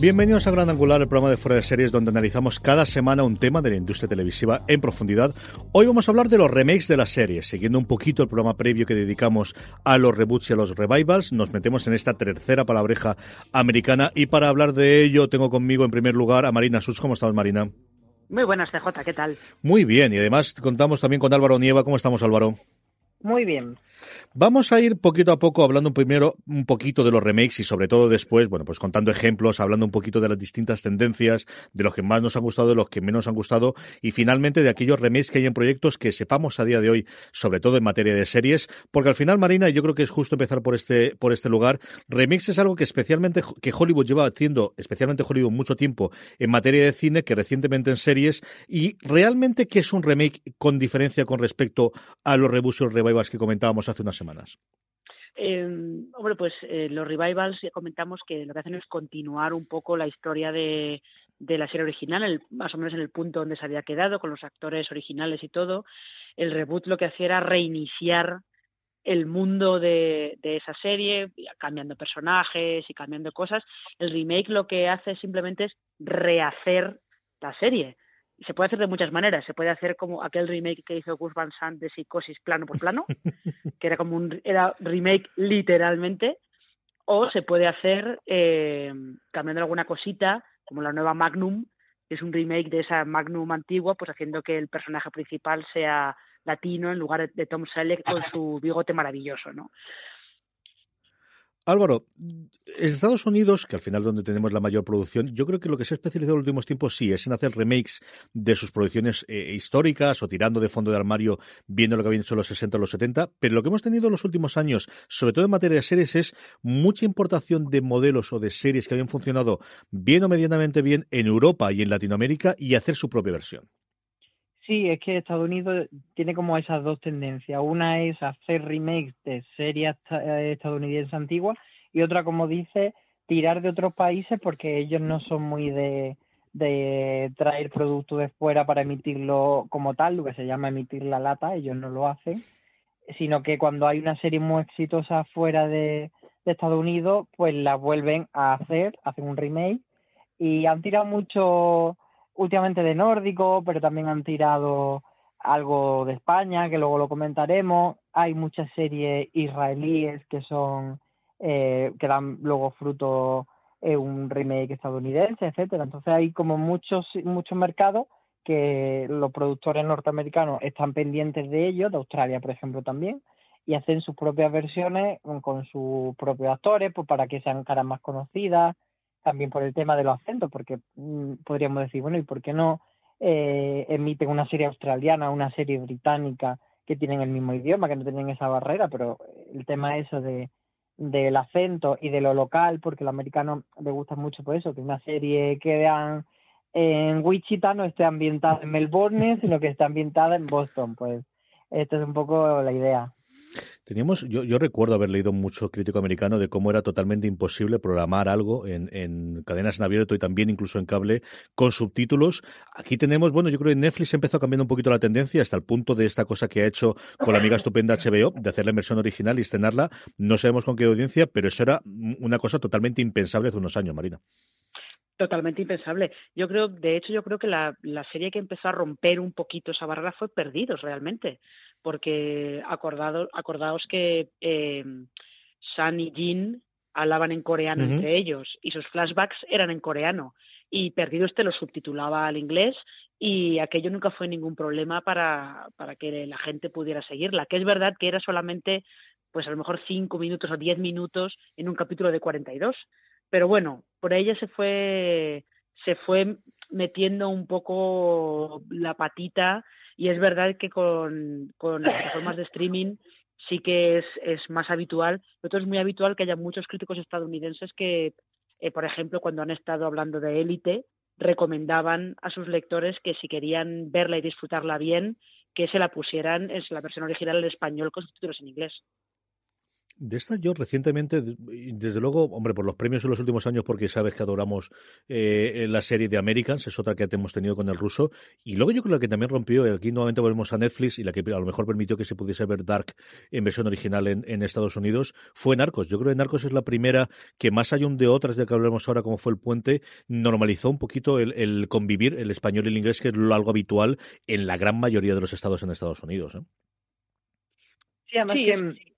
Bienvenidos a Gran Angular, el programa de Fuera de Series donde analizamos cada semana un tema de la industria televisiva en profundidad. Hoy vamos a hablar de los remakes de las series, siguiendo un poquito el programa previo que dedicamos a los reboots y a los revivals. Nos metemos en esta tercera palabreja americana y para hablar de ello tengo conmigo en primer lugar a Marina Sus. ¿Cómo estás, Marina? Muy buenas, CJ, ¿qué tal? Muy bien, y además contamos también con Álvaro Nieva. ¿Cómo estamos, Álvaro? Muy bien. Vamos a ir poquito a poco hablando primero un poquito de los remakes y sobre todo después, bueno, pues contando ejemplos, hablando un poquito de las distintas tendencias, de los que más nos han gustado, de los que menos han gustado y finalmente de aquellos remakes que hay en proyectos que sepamos a día de hoy, sobre todo en materia de series, porque al final, Marina, yo creo que es justo empezar por este, por este lugar. Remakes es algo que especialmente, que Hollywood lleva haciendo, especialmente Hollywood mucho tiempo en materia de cine, que recientemente en series y realmente qué es un remake con diferencia con respecto a los reboots y revivals que comentábamos hace unas semanas? Eh, hombre, pues eh, los revivals ya comentamos que lo que hacen es continuar un poco la historia de, de la serie original, el, más o menos en el punto donde se había quedado, con los actores originales y todo. El reboot lo que hacía era reiniciar el mundo de, de, esa serie, cambiando personajes y cambiando cosas. El remake lo que hace simplemente es rehacer la serie se puede hacer de muchas maneras. Se puede hacer como aquel remake que hizo Gus Van Sant de Psicosis plano por plano, que era como un era remake literalmente, o se puede hacer eh, cambiando alguna cosita, como la nueva Magnum, que es un remake de esa Magnum antigua, pues haciendo que el personaje principal sea latino en lugar de Tom Selleck con su bigote maravilloso, ¿no? Álvaro, Estados Unidos, que al final donde tenemos la mayor producción, yo creo que lo que se ha especializado en los últimos tiempos sí es en hacer remakes de sus producciones eh, históricas o tirando de fondo de armario viendo lo que habían hecho los 60 o los 70, pero lo que hemos tenido en los últimos años, sobre todo en materia de series, es mucha importación de modelos o de series que habían funcionado bien o medianamente bien en Europa y en Latinoamérica y hacer su propia versión. Sí, es que Estados Unidos tiene como esas dos tendencias. Una es hacer remakes de series eh, estadounidenses antiguas y otra, como dice, tirar de otros países porque ellos no son muy de, de traer productos de fuera para emitirlo como tal, lo que se llama emitir la lata, ellos no lo hacen, sino que cuando hay una serie muy exitosa fuera de, de Estados Unidos, pues la vuelven a hacer, hacen un remake y han tirado mucho últimamente de nórdico, pero también han tirado algo de España, que luego lo comentaremos. Hay muchas series israelíes que son eh, que dan luego fruto en un remake estadounidense, etcétera. Entonces hay como muchos muchos mercados que los productores norteamericanos están pendientes de ellos, de Australia por ejemplo también, y hacen sus propias versiones con sus propios actores, pues para que sean caras más conocidas, también por el tema de los acentos, porque mm, podríamos decir, bueno, ¿y por qué no eh, emiten una serie australiana, una serie británica que tienen el mismo idioma, que no tienen esa barrera? Pero el tema eso de del acento y de lo local, porque los americanos les gusta mucho por eso, que una serie que vean en Wichita no esté ambientada en Melbourne, sino que esté ambientada en Boston. Pues esta es un poco la idea. Teníamos, yo, yo recuerdo haber leído mucho crítico americano de cómo era totalmente imposible programar algo en, en, cadenas en abierto y también incluso en cable con subtítulos. Aquí tenemos, bueno, yo creo que Netflix empezó cambiando un poquito la tendencia hasta el punto de esta cosa que ha hecho con la amiga estupenda HBO, de hacer la inversión original y estrenarla. No sabemos con qué audiencia, pero eso era una cosa totalmente impensable hace unos años, Marina. Totalmente impensable. Yo creo, de hecho, yo creo que la, la, serie que empezó a romper un poquito esa barrera fue Perdidos, realmente, porque acordado, acordaos que eh, San y Jean hablaban en coreano entre ellos y sus flashbacks eran en coreano y Perdidos te lo subtitulaba al inglés y aquello nunca fue ningún problema para, para que la gente pudiera seguirla, que es verdad que era solamente pues a lo mejor cinco minutos o diez minutos en un capítulo de 42, pero bueno, por ella se fue se fue metiendo un poco la patita y es verdad que con, con las plataformas de streaming sí que es, es más habitual, pero es muy habitual que haya muchos críticos estadounidenses que, eh, por ejemplo, cuando han estado hablando de élite, recomendaban a sus lectores que si querían verla y disfrutarla bien, que se la pusieran en la versión original en español con subtítulos en inglés. De esta yo recientemente, desde luego, hombre, por los premios en los últimos años, porque sabes que adoramos eh, la serie de Americans, es otra que hemos tenido con el ruso. Y luego yo creo que también rompió, y aquí nuevamente volvemos a Netflix, y la que a lo mejor permitió que se pudiese ver Dark en versión original en, Estados Unidos, fue Narcos. Yo creo que Narcos es la primera que, más allá de otras de que hablemos ahora, como fue El Puente, normalizó un poquito el, convivir el español y el inglés, que es algo habitual en la gran mayoría de los estados en Estados Unidos. ¿eh? Sí, además que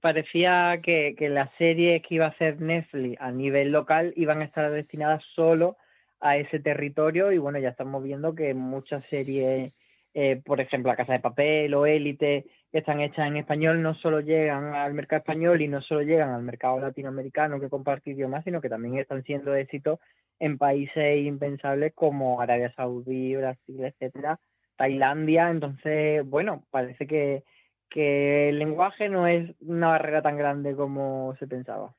parecía que, que las series que iba a hacer Netflix a nivel local iban a estar destinadas solo a ese territorio y bueno, ya estamos viendo que muchas series, eh, por ejemplo, La Casa de Papel o Élite, que están hechas en español, no solo llegan al mercado español y no solo llegan al mercado latinoamericano que comparte idiomas, sino que también están siendo éxitos en países impensables como Arabia Saudí, Brasil, etcétera, Tailandia. Entonces, bueno, parece que que el lenguaje no es una barrera tan grande como se pensaba.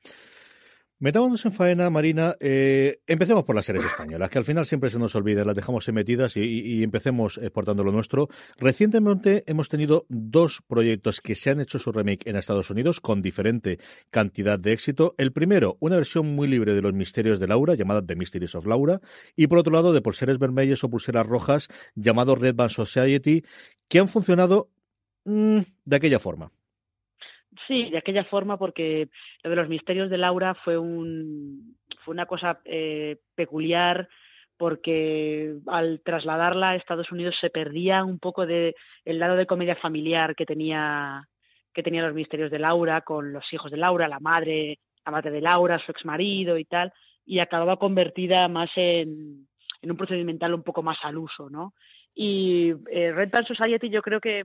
Metámonos en faena, Marina. Eh, empecemos por las series españolas, que al final siempre se nos olvida, las dejamos metidas y, empecemos exportando lo nuestro. Recientemente hemos tenido dos proyectos que se han hecho su remake en Estados Unidos con diferente cantidad de éxito. El primero, una versión muy libre de los misterios de Laura, llamada The Mysteries of Laura, y por otro lado, de pulseras vermellas o pulseras rojas, llamado Red Band Society, que han funcionado Mm, de aquella forma. Sí, de aquella forma, porque lo de los misterios de Laura fue, un, fue una cosa eh, peculiar, porque al trasladarla a Estados Unidos se perdía un poco de el lado de comedia familiar que tenía que tenía los misterios de Laura con los hijos de Laura, la madre, la madre de Laura, su ex marido y tal, y acababa convertida más en, en un procedimental un poco más al uso, ¿no? Y eh, Red Band Society yo creo que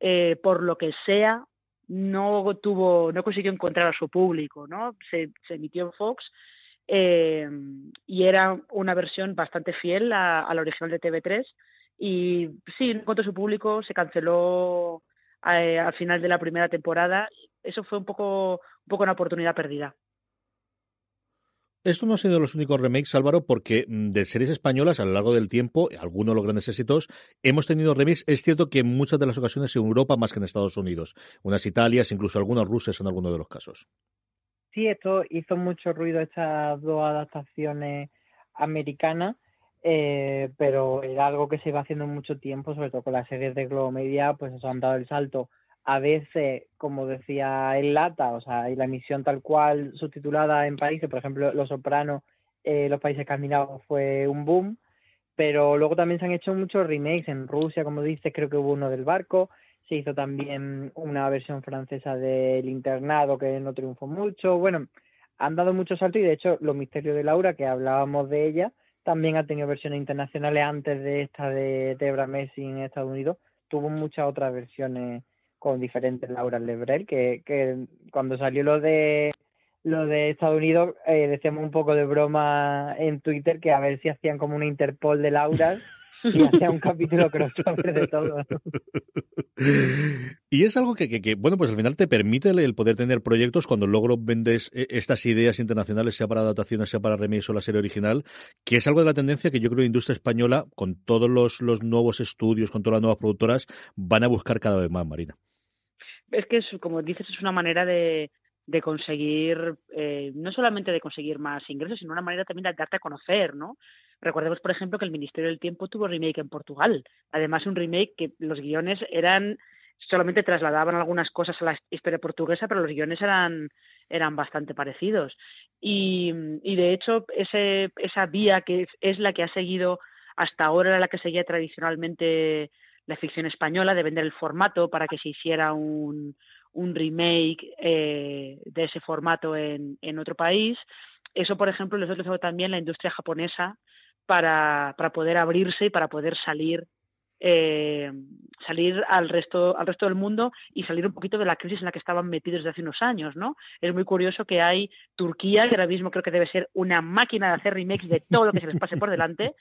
eh, por lo que sea, no tuvo, no consiguió encontrar a su público, ¿no? Se, emitió en Fox eh, y era una versión bastante fiel a, la original de TV3 y sí, no encontró su público, se canceló eh, al final de la primera temporada. Eso fue un poco, un poco una oportunidad perdida. Esto no ha sido los únicos remakes, Álvaro, porque mm, de series españolas a lo largo del tiempo, algunos de los grandes éxitos, hemos tenido remakes. Es cierto que en muchas de las ocasiones en Europa más que en Estados Unidos. Unas Italias, incluso algunos rusos en algunos de los casos. Sí, esto hizo mucho ruido estas dos adaptaciones americanas, eh, pero era algo que se iba haciendo mucho tiempo, sobre todo con las series de Globo Media, pues eso han dado el salto a veces, como decía el Lata, o sea, y la emisión tal cual subtitulada en países, por ejemplo, Los Sopranos, eh, los países escandinavos fue un boom, pero luego también se han hecho muchos remakes en Rusia, como dices, creo que hubo uno del barco, se hizo también una versión francesa del internado que no triunfó mucho, bueno, han dado muchos saltos y de hecho Los Misterios de Laura, que hablábamos de ella, también ha tenido versiones internacionales antes de esta de Debra Messi en Estados Unidos, tuvo muchas otras versiones con diferentes Laura Lebrel, que, que cuando salió lo de lo de Estados Unidos eh, decíamos un poco de broma en Twitter que a ver si hacían como una Interpol de Laura y hacían un capítulo crossover de todo. Y es algo que, que, bueno, pues al final te permite el poder tener proyectos cuando luego vendes eh, estas ideas internacionales, sea para adaptaciones, sea para remakes o la serie original, que es algo de la tendencia que yo creo que la industria española, con todos los, los nuevos estudios, con todas las nuevas productoras, van a buscar cada vez más, Marina es que, es, como dices, es una manera de, de conseguir, eh, no solamente de conseguir más ingresos, sino una manera también de darte a conocer, ¿no? Recordemos, por ejemplo, que el Ministerio del Tiempo tuvo remake en Portugal. Además, un remake que los guiones eran solamente trasladaban algunas cosas a la historia portuguesa, pero los guiones eran, eran bastante parecidos. Y, y de hecho, ese, esa vía que es la que ha seguido hasta ahora, la que seguía tradicionalmente la ficción española, de vender el formato para que se hiciera un, un remake eh, de ese formato en, en otro país. Eso, por ejemplo, ha utilizado también la industria japonesa para, para poder abrirse y para poder salir eh, salir al resto al resto del mundo y salir un poquito de la crisis en la que estaban metidos desde hace unos años, ¿no? Es muy curioso que hay Turquía, que ahora mismo creo que debe ser una máquina de hacer remakes de todo lo que se les pase por delante,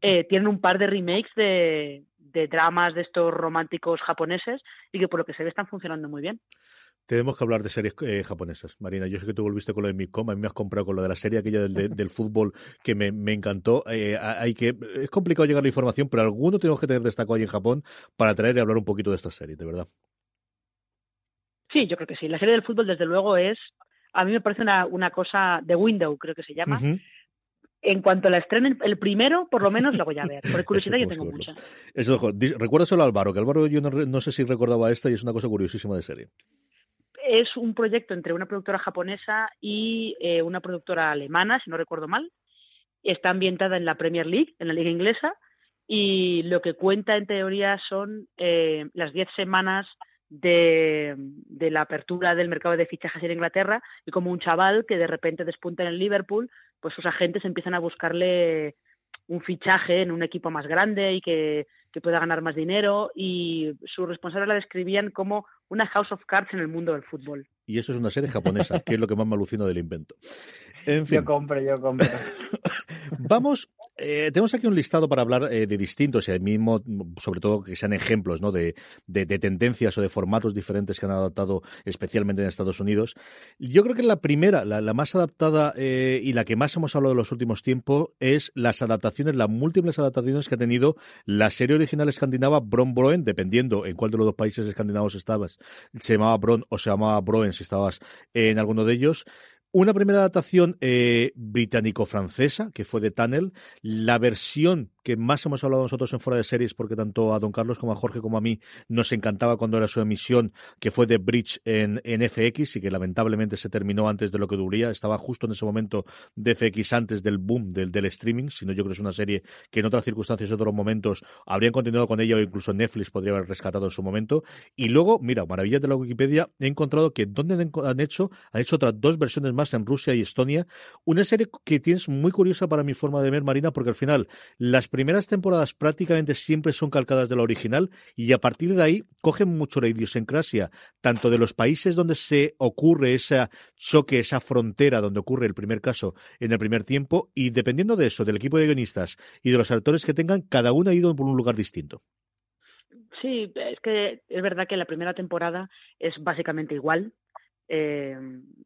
eh, tienen un par de remakes de, de dramas de estos románticos japoneses y que por lo que se ve están funcionando muy bien. Tenemos que hablar de series eh, japonesas, Marina. Yo sé que tú volviste con lo de Midcom, a mí me has comprado con lo de la serie aquella del, del fútbol que me, me encantó. Eh, hay que Es complicado llegar a la información, pero alguno tenemos que tener destacado ahí en Japón para traer y hablar un poquito de esta serie, de verdad. Sí, yo creo que sí. La serie del fútbol, desde luego, es. A mí me parece una, una cosa de Window, creo que se llama. Uh -huh. En cuanto la estrenen, el primero, por lo menos, lo voy a ver. Por curiosidad, yo tengo mucha. Eso, recuérdaselo a Álvaro, que Álvaro yo no, no sé si recordaba esta y es una cosa curiosísima de serie es un proyecto entre una productora japonesa y eh, una productora alemana, si no recuerdo mal. Está ambientada en la Premier League, en la liga inglesa, y lo que cuenta en teoría son eh, las diez semanas de, de, la apertura del mercado de fichajes en Inglaterra y como un chaval que de repente despunta en el Liverpool, pues sus agentes empiezan a buscarle un fichaje en un equipo más grande y que, que pueda ganar más dinero y sus responsables la describían como una House of Cards en el mundo del fútbol. Y eso es una serie japonesa, que es lo que más me alucina del invento. En fin. Yo compro, yo compro. Vamos, eh, tenemos aquí un listado para hablar eh, de distintos, y al mismo, sobre todo que sean ejemplos ¿no? de, de, de, tendencias o de formatos diferentes que han adaptado especialmente en Estados Unidos. Yo creo que la primera, la, más adaptada eh, y la que más hemos hablado en los últimos tiempos es las adaptaciones, las múltiples adaptaciones que ha tenido la serie original escandinava Bron Broen, dependiendo en cuál de los dos países escandinavos estabas, se llamaba Bron o se llamaba Broen si estabas en alguno de ellos. Una primera adaptación eh, británico-francesa, que fue de Tunnel. La versión que más hemos hablado nosotros en Fuera de Series, porque tanto a don Carlos como a Jorge como a mí nos encantaba cuando era su emisión, que fue de Bridge en, en FX y que lamentablemente se terminó antes de lo que duría. Estaba justo en ese momento de FX antes del boom del, del streaming, sino yo creo que es una serie que en otras circunstancias, en otros momentos, habrían continuado con ella o incluso Netflix podría haber rescatado en su momento. Y luego, mira, maravillas de la Wikipedia, he encontrado que donde han hecho, han hecho otras dos versiones más en Rusia y Estonia. Una serie que tienes muy curiosa para mi forma de ver, Marina, porque al final las primeras temporadas prácticamente siempre son calcadas de la original y a partir de ahí cogen mucho la idiosincrasia, tanto de los países donde se ocurre ese choque, esa frontera donde ocurre el primer caso en el primer tiempo y dependiendo de eso, del equipo de guionistas y de los actores que tengan, cada uno ha ido por un lugar distinto. Sí, es que es verdad que la primera temporada es básicamente igual, eh,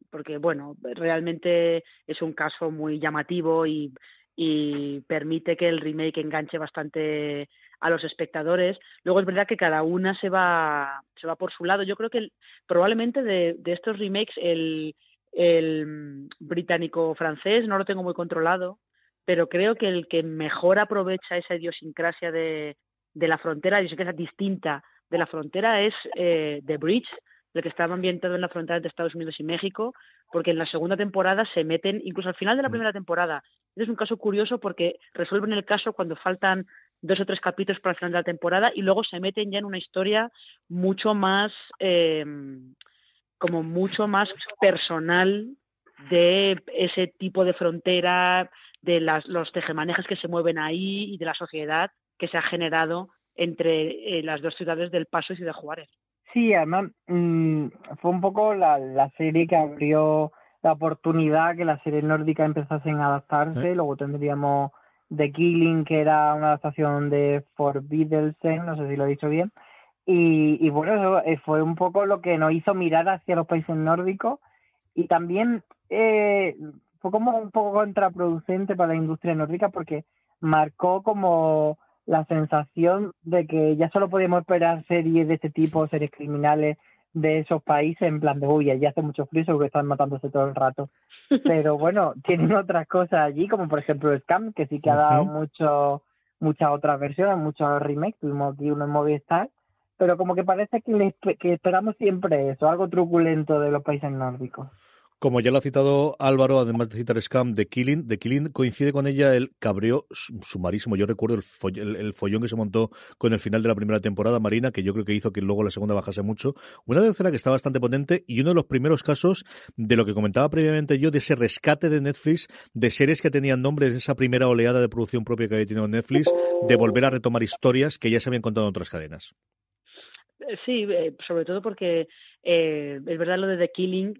porque bueno, realmente es un caso muy llamativo y, y permite que el remake enganche bastante a los espectadores. Luego es verdad que cada una se va, se va por su lado. Yo creo que probablemente de, de, estos remakes el, el británico-francés no lo tengo muy controlado, pero creo que el que mejor aprovecha esa idiosincrasia de, de la frontera, idiosincrasia distinta de la frontera es eh, The Bridge, el que estaba ambientado en la frontera entre Estados Unidos y México, porque en la segunda temporada se meten, incluso al final de la primera temporada. Es un caso curioso porque resuelven el caso cuando faltan dos o tres capítulos para el final de la temporada y luego se meten ya en una historia mucho más, eh, como mucho más personal de ese tipo de frontera, de las, los tejemanejes que se mueven ahí y de la sociedad que se ha generado entre eh, las dos ciudades del Paso y de Juárez. Sí, además mmm, fue un poco la, la serie que abrió la oportunidad que las series nórdicas empezasen a adaptarse. ¿Eh? Luego tendríamos The Killing, que era una adaptación de Forbidden, no sé si lo he dicho bien. Y, y bueno, eso eh, fue un poco lo que nos hizo mirar hacia los países nórdicos y también eh, fue como un poco contraproducente para la industria nórdica porque marcó como la sensación de que ya solo podíamos esperar series de este tipo, series criminales de esos países, en plan de, uy, ya hace mucho frío, porque están matándose todo el rato. Pero bueno, tienen otras cosas allí, como por ejemplo Scam, que sí que ha dado uh -huh. mucho, muchas otras versiones, muchos remakes, tuvimos aquí uno en Movistar, pero como que parece que, les, que esperamos siempre eso, algo truculento de los países nórdicos. Como ya lo ha citado Álvaro, además de citar Scam, de Killing, de Killing coincide con ella el cabreo sumarísimo. Yo recuerdo el, follón que se montó con el final de la primera temporada, Marina, que yo creo que hizo que luego la segunda bajase mucho. Una tercera que está bastante potente y uno de los primeros casos de lo que comentaba previamente yo, de ese rescate de Netflix, de series que tenían nombres, de esa primera oleada de producción propia que había tenido Netflix, de volver a retomar historias que ya se habían contado en otras cadenas. Sí, eh, sobre todo porque eh, es verdad lo de The Killing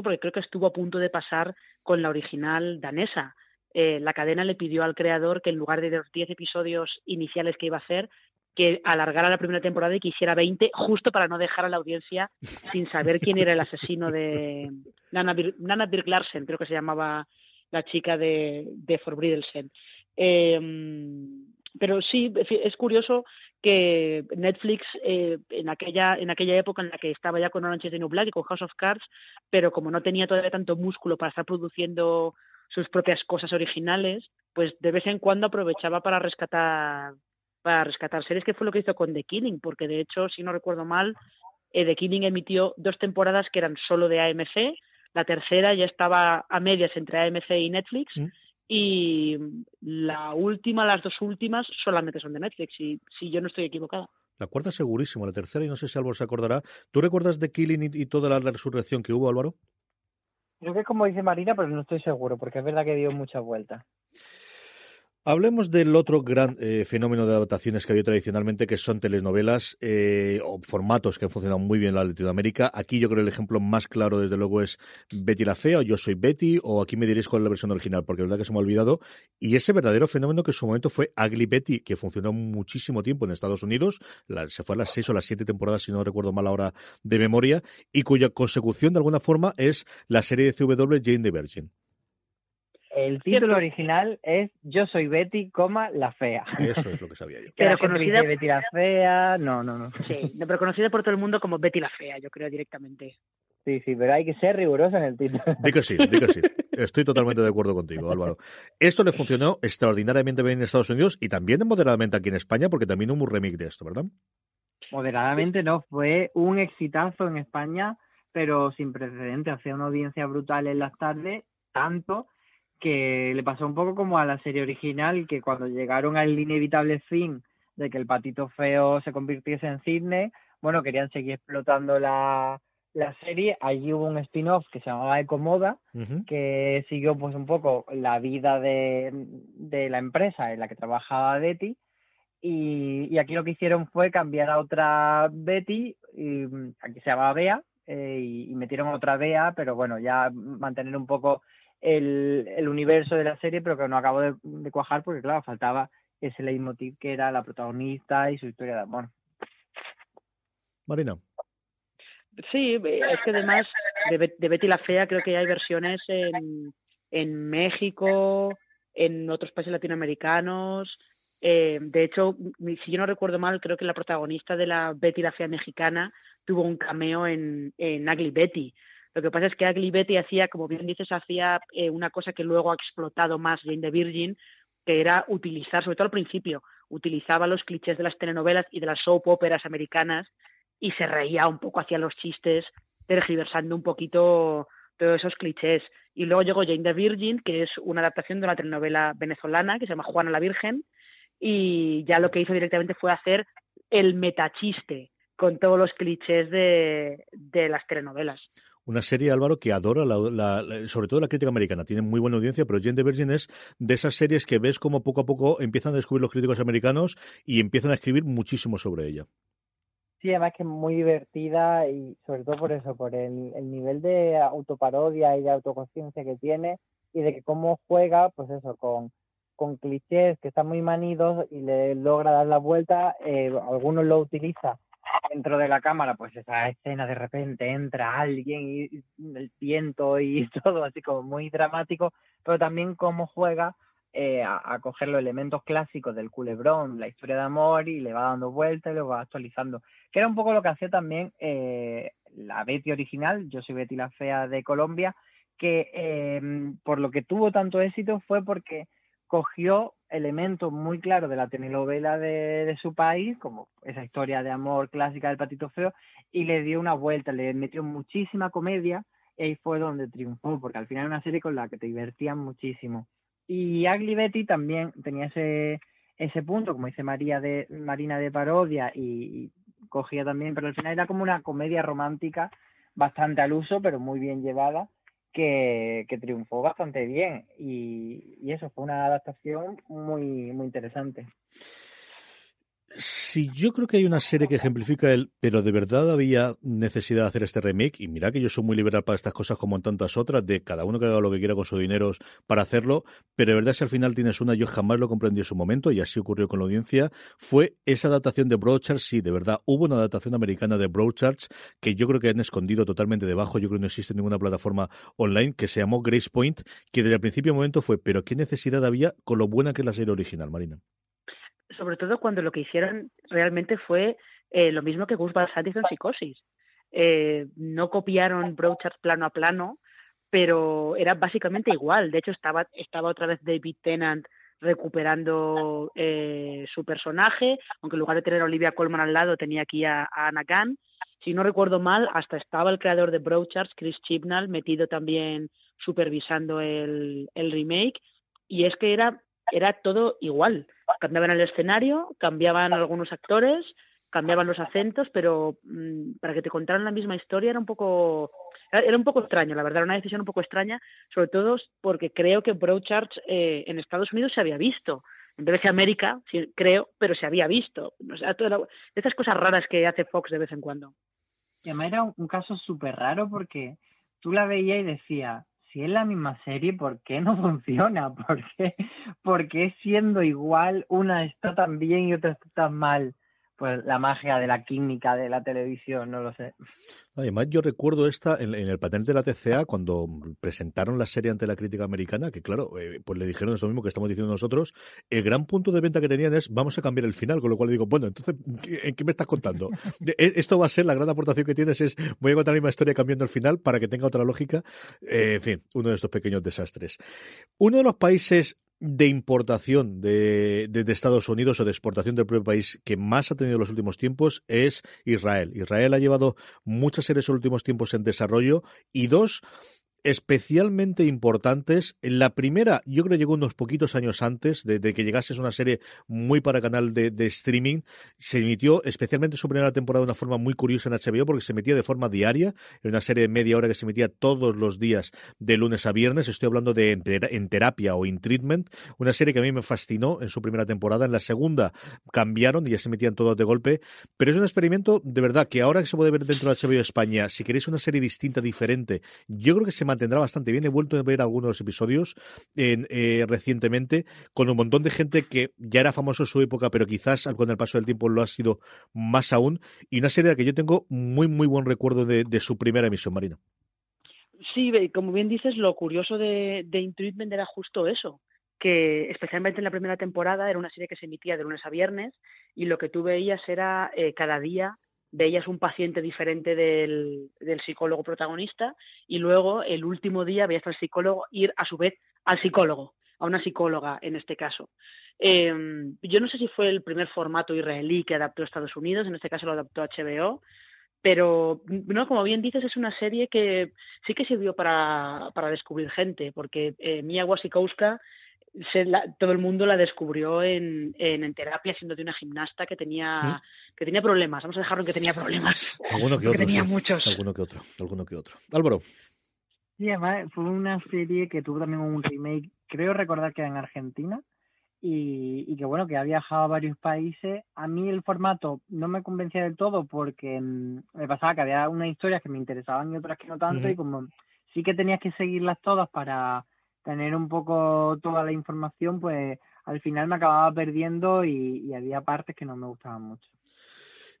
porque creo que estuvo a punto de pasar con la original danesa. Eh, la cadena le pidió al creador que en lugar de los 10 episodios iniciales que iba a hacer, que alargara la primera temporada y que hiciera 20, justo para no dejar a la audiencia sin saber quién era el asesino de Nana, Nana Birk Larsen, creo que se llamaba la chica de, de Forbrydelsen. Eh, pero sí, es curioso que Netflix eh, en aquella en aquella época en la que estaba ya con Orange is the New Black y con House of Cards, pero como no tenía todavía tanto músculo para estar produciendo sus propias cosas originales, pues de vez en cuando aprovechaba para rescatar para rescatar series, que fue lo que hizo con The Killing, porque de hecho, si no recuerdo mal, eh, The Killing emitió dos temporadas que eran solo de AMC, la tercera ya estaba a medias entre AMC y Netflix, mm y la última, las dos últimas solamente son de Netflix, y si yo no estoy equivocada. La cuarta segurísimo, la tercera, y no sé si Álvaro se acordará. ¿Tú recuerdas de Killing y, toda la resurrección que hubo, Álvaro? Creo que como dice Marina, pero no estoy seguro, porque es verdad que dio muchas vueltas. Hablemos del otro gran eh, fenómeno de adaptaciones que ha habido tradicionalmente, que son telenovelas eh, o formatos que han funcionado muy bien en la Latinoamérica. Aquí yo creo el ejemplo más claro, desde luego, es Betty la Fea o Yo Soy Betty, o aquí me diréis cuál es la versión original, porque es verdad que se me ha olvidado. Y ese verdadero fenómeno que en su momento fue Ugly Betty, que funcionó muchísimo tiempo en Estados Unidos, se fue a las seis o las siete temporadas, si no recuerdo mal ahora de memoria, y cuya consecución de alguna forma es la serie de CW Jane the Virgin. El título original es Yo soy Betty, coma, la fea. Eso es lo que sabía yo. pero conocida Betty la fea, no, no, no. Sí, pero conocida por todo el mundo como Betty la fea, yo creo directamente. Sí, sí, pero hay que ser riguroso en el título. Di que sí, di que sí. Estoy totalmente de acuerdo contigo, Álvaro. Esto le funcionó extraordinariamente bien en Estados Unidos y también moderadamente aquí en España, porque también hubo un remake de esto, ¿verdad? Moderadamente no, fue un exitazo en España, pero sin precedente. Hacía una audiencia brutal en las tardes, tanto que le pasó un poco como a la serie original, que cuando llegaron al inevitable fin de que el patito feo se convirtiese en cisne, bueno, querían seguir explotando la, la serie. Allí hubo un spin-off que se llamaba Ecomoda, que siguió pues un poco la vida de, de la empresa en la que trabajaba Betty. Y, y, aquí lo que hicieron fue cambiar a otra Betty, y aquí se llamaba Bea, eh, y, y, metieron otra Bea, pero bueno, ya mantener un poco el, el universo de la serie, pero que no acabo de, cuajar porque, claro, faltaba ese leitmotiv que era la protagonista y su historia de amor. Marina. Sí, es que además de, de Betty la Fea creo que hay versiones en, en México, en otros países latinoamericanos. Eh, de hecho, si yo no recuerdo mal, creo que la protagonista de la Betty la Fea mexicana tuvo un cameo en, en Ugly Betty. Lo que pasa es que Ugly Betty hacía, como bien dices, hacía eh, una cosa que luego ha explotado más Jane the Virgin, que era utilizar, sobre todo al principio, utilizaba los clichés de las telenovelas y de las soap operas americanas y se reía un poco hacia los chistes, tergiversando un poquito todos esos clichés. Y luego llegó Jane the Virgin, que es una adaptación de una telenovela venezolana que se llama Juana la Virgen, y ya lo que hizo directamente fue hacer el metachiste con todos los clichés de, de las telenovelas. Una serie, Álvaro, que adora la, sobre todo la crítica americana. Tiene muy buena audiencia, pero Jane the Virgin es de esas series que ves como poco a poco empiezan a descubrir los críticos americanos y empiezan a escribir muchísimo sobre ella. Sí, además que es muy divertida y sobre todo por eso, por el, nivel de autoparodia y de autoconciencia que tiene y de que cómo juega, pues eso, con, con clichés que están muy manidos y le logra dar la vuelta, eh, algunos lo utiliza dentro de la cámara, pues esa escena de repente entra alguien y, el viento y todo así como muy dramático, pero también cómo juega eh, a, coger los elementos clásicos del culebrón, la historia de amor y le va dando vuelta y lo va actualizando. Que era un poco lo que hacía también eh, la Betty original, yo soy Betty la Fea de Colombia, que eh, por lo que tuvo tanto éxito fue porque cogió elementos muy claros de la telenovela de, su país, como esa historia de amor clásica del patito feo, y le dio una vuelta, le metió muchísima comedia, y ahí fue donde triunfó, porque al final era una serie con la que te divertían muchísimo. Y Ugly Betty también tenía ese, ese punto, como dice María de, Marina de parodia, y, cogía también, pero al final era como una comedia romántica bastante al uso, pero muy bien llevada que, triunfó bastante bien y, y, eso fue una adaptación muy, muy interesante. Sí, yo creo que hay una serie que ejemplifica el, pero de verdad había necesidad de hacer este remake, y mira que yo soy muy liberal para estas cosas como en tantas otras, de cada uno que haga lo que quiera con su dinero para hacerlo, pero de verdad si al final tienes una, yo jamás lo comprendí en su momento, y así ocurrió con la audiencia, fue esa adaptación de Broadchurch, sí, de verdad, hubo una adaptación americana de Broadchurch que yo creo que han escondido totalmente debajo, yo creo que no existe ninguna plataforma online, que se llamó Grace Point, que desde el principio momento fue, pero qué necesidad había con lo buena que es la serie original, Marina sobre todo cuando lo que hicieron realmente fue eh, lo mismo que Gus Van Sant en Psicosis. Eh, no copiaron Broadchurch plano a plano, pero era básicamente igual. De hecho, estaba, estaba otra vez David Tennant recuperando eh, su personaje, aunque en lugar de tener a Olivia Colman al lado tenía aquí a, a Anna Gunn. Si no recuerdo mal, hasta estaba el creador de Broadchurch, Chris Chibnall, metido también supervisando el, el remake. Y es que era, era todo igual cambiaban el escenario, cambiaban algunos actores, cambiaban los acentos, pero mm, para que te contaran la misma historia era un poco era un poco extraño, la verdad, era una decisión un poco extraña, sobre todo porque creo que Broadchurch eh, en Estados Unidos se había visto. En BBC América, creo, pero se había visto. O sea, esas cosas raras que hace Fox de vez en cuando. Y además era un, caso súper raro porque tú la veías y decías, si es la misma serie, ¿por qué no funciona? ¿Por qué, ¿Por qué siendo igual una está tan bien y otra está tan mal? Pues la magia de la química de la televisión, no lo sé. Además, yo recuerdo esta en, el patente de la TCA cuando presentaron la serie ante la crítica americana, que claro, eh, pues le dijeron eso mismo que estamos diciendo nosotros. El gran punto de venta que tenían es vamos a cambiar el final, con lo cual digo, bueno, entonces, ¿en qué me estás contando? E, esto va a ser la gran aportación que tienes, es voy a contar la misma historia cambiando el final para que tenga otra lógica. Eh, en fin, uno de estos pequeños desastres. Uno de los países de importación de, de, Estados Unidos o de exportación del propio país que más ha tenido en los últimos tiempos es Israel. Israel ha llevado muchas series en los últimos tiempos en desarrollo y dos, especialmente importantes. En la primera, yo creo llegó unos poquitos años antes de, que llegase, una serie muy para canal de, streaming. Se emitió especialmente su primera temporada de una forma muy curiosa en HBO porque se emitía de forma diaria. Era una serie de media hora que se emitía todos los días de lunes a viernes. Estoy hablando de En Terapia o In Treatment, una serie que a mí me fascinó en su primera temporada. En la segunda cambiaron y ya se emitían todos de golpe. Pero es un experimento de verdad que ahora que se puede ver dentro de HBO España, si queréis una serie distinta, diferente, yo creo que se mantendrá bastante bien. He vuelto a ver algunos episodios eh, recientemente con un montón de gente que ya era famoso en su época, pero quizás con el paso del tiempo lo ha sido más aún. Y una serie de la que yo tengo muy, muy buen recuerdo de, su primera emisión, Marina. Sí, como bien dices, lo curioso de, de Intruitment era justo eso, que especialmente en la primera temporada era una serie que se emitía de lunes a viernes y lo que tú veías era eh, cada día veías un paciente diferente del, psicólogo protagonista y luego el último día veías al psicólogo ir a su vez al psicólogo, a una psicóloga en este caso. Em, yo no sé si fue el primer formato israelí que adaptó a Estados Unidos, en este caso lo adaptó HBO, pero no como bien dices es una serie que sí que sirvió para, para descubrir gente porque eh, Mia Wasikowska todo el mundo la descubrió en, en, terapia siendo de una gimnasta que tenía, que tenía problemas. Vamos a dejarlo en que tenía problemas. Alguno que otro. tenía muchos. Alguno que otro. Alguno que otro. Álvaro. Sí, además fue una serie que tuvo también un remake, creo recordar que era en Argentina, y, y, que bueno, que ha viajado a varios países. A mí el formato no me convencía del todo porque mm, me pasaba que había unas historias que me interesaban y otras que no tanto, y como sí que tenías que seguirlas todas para tener un poco toda la información, pues al final me acababa perdiendo y había partes que no me gustaban mucho.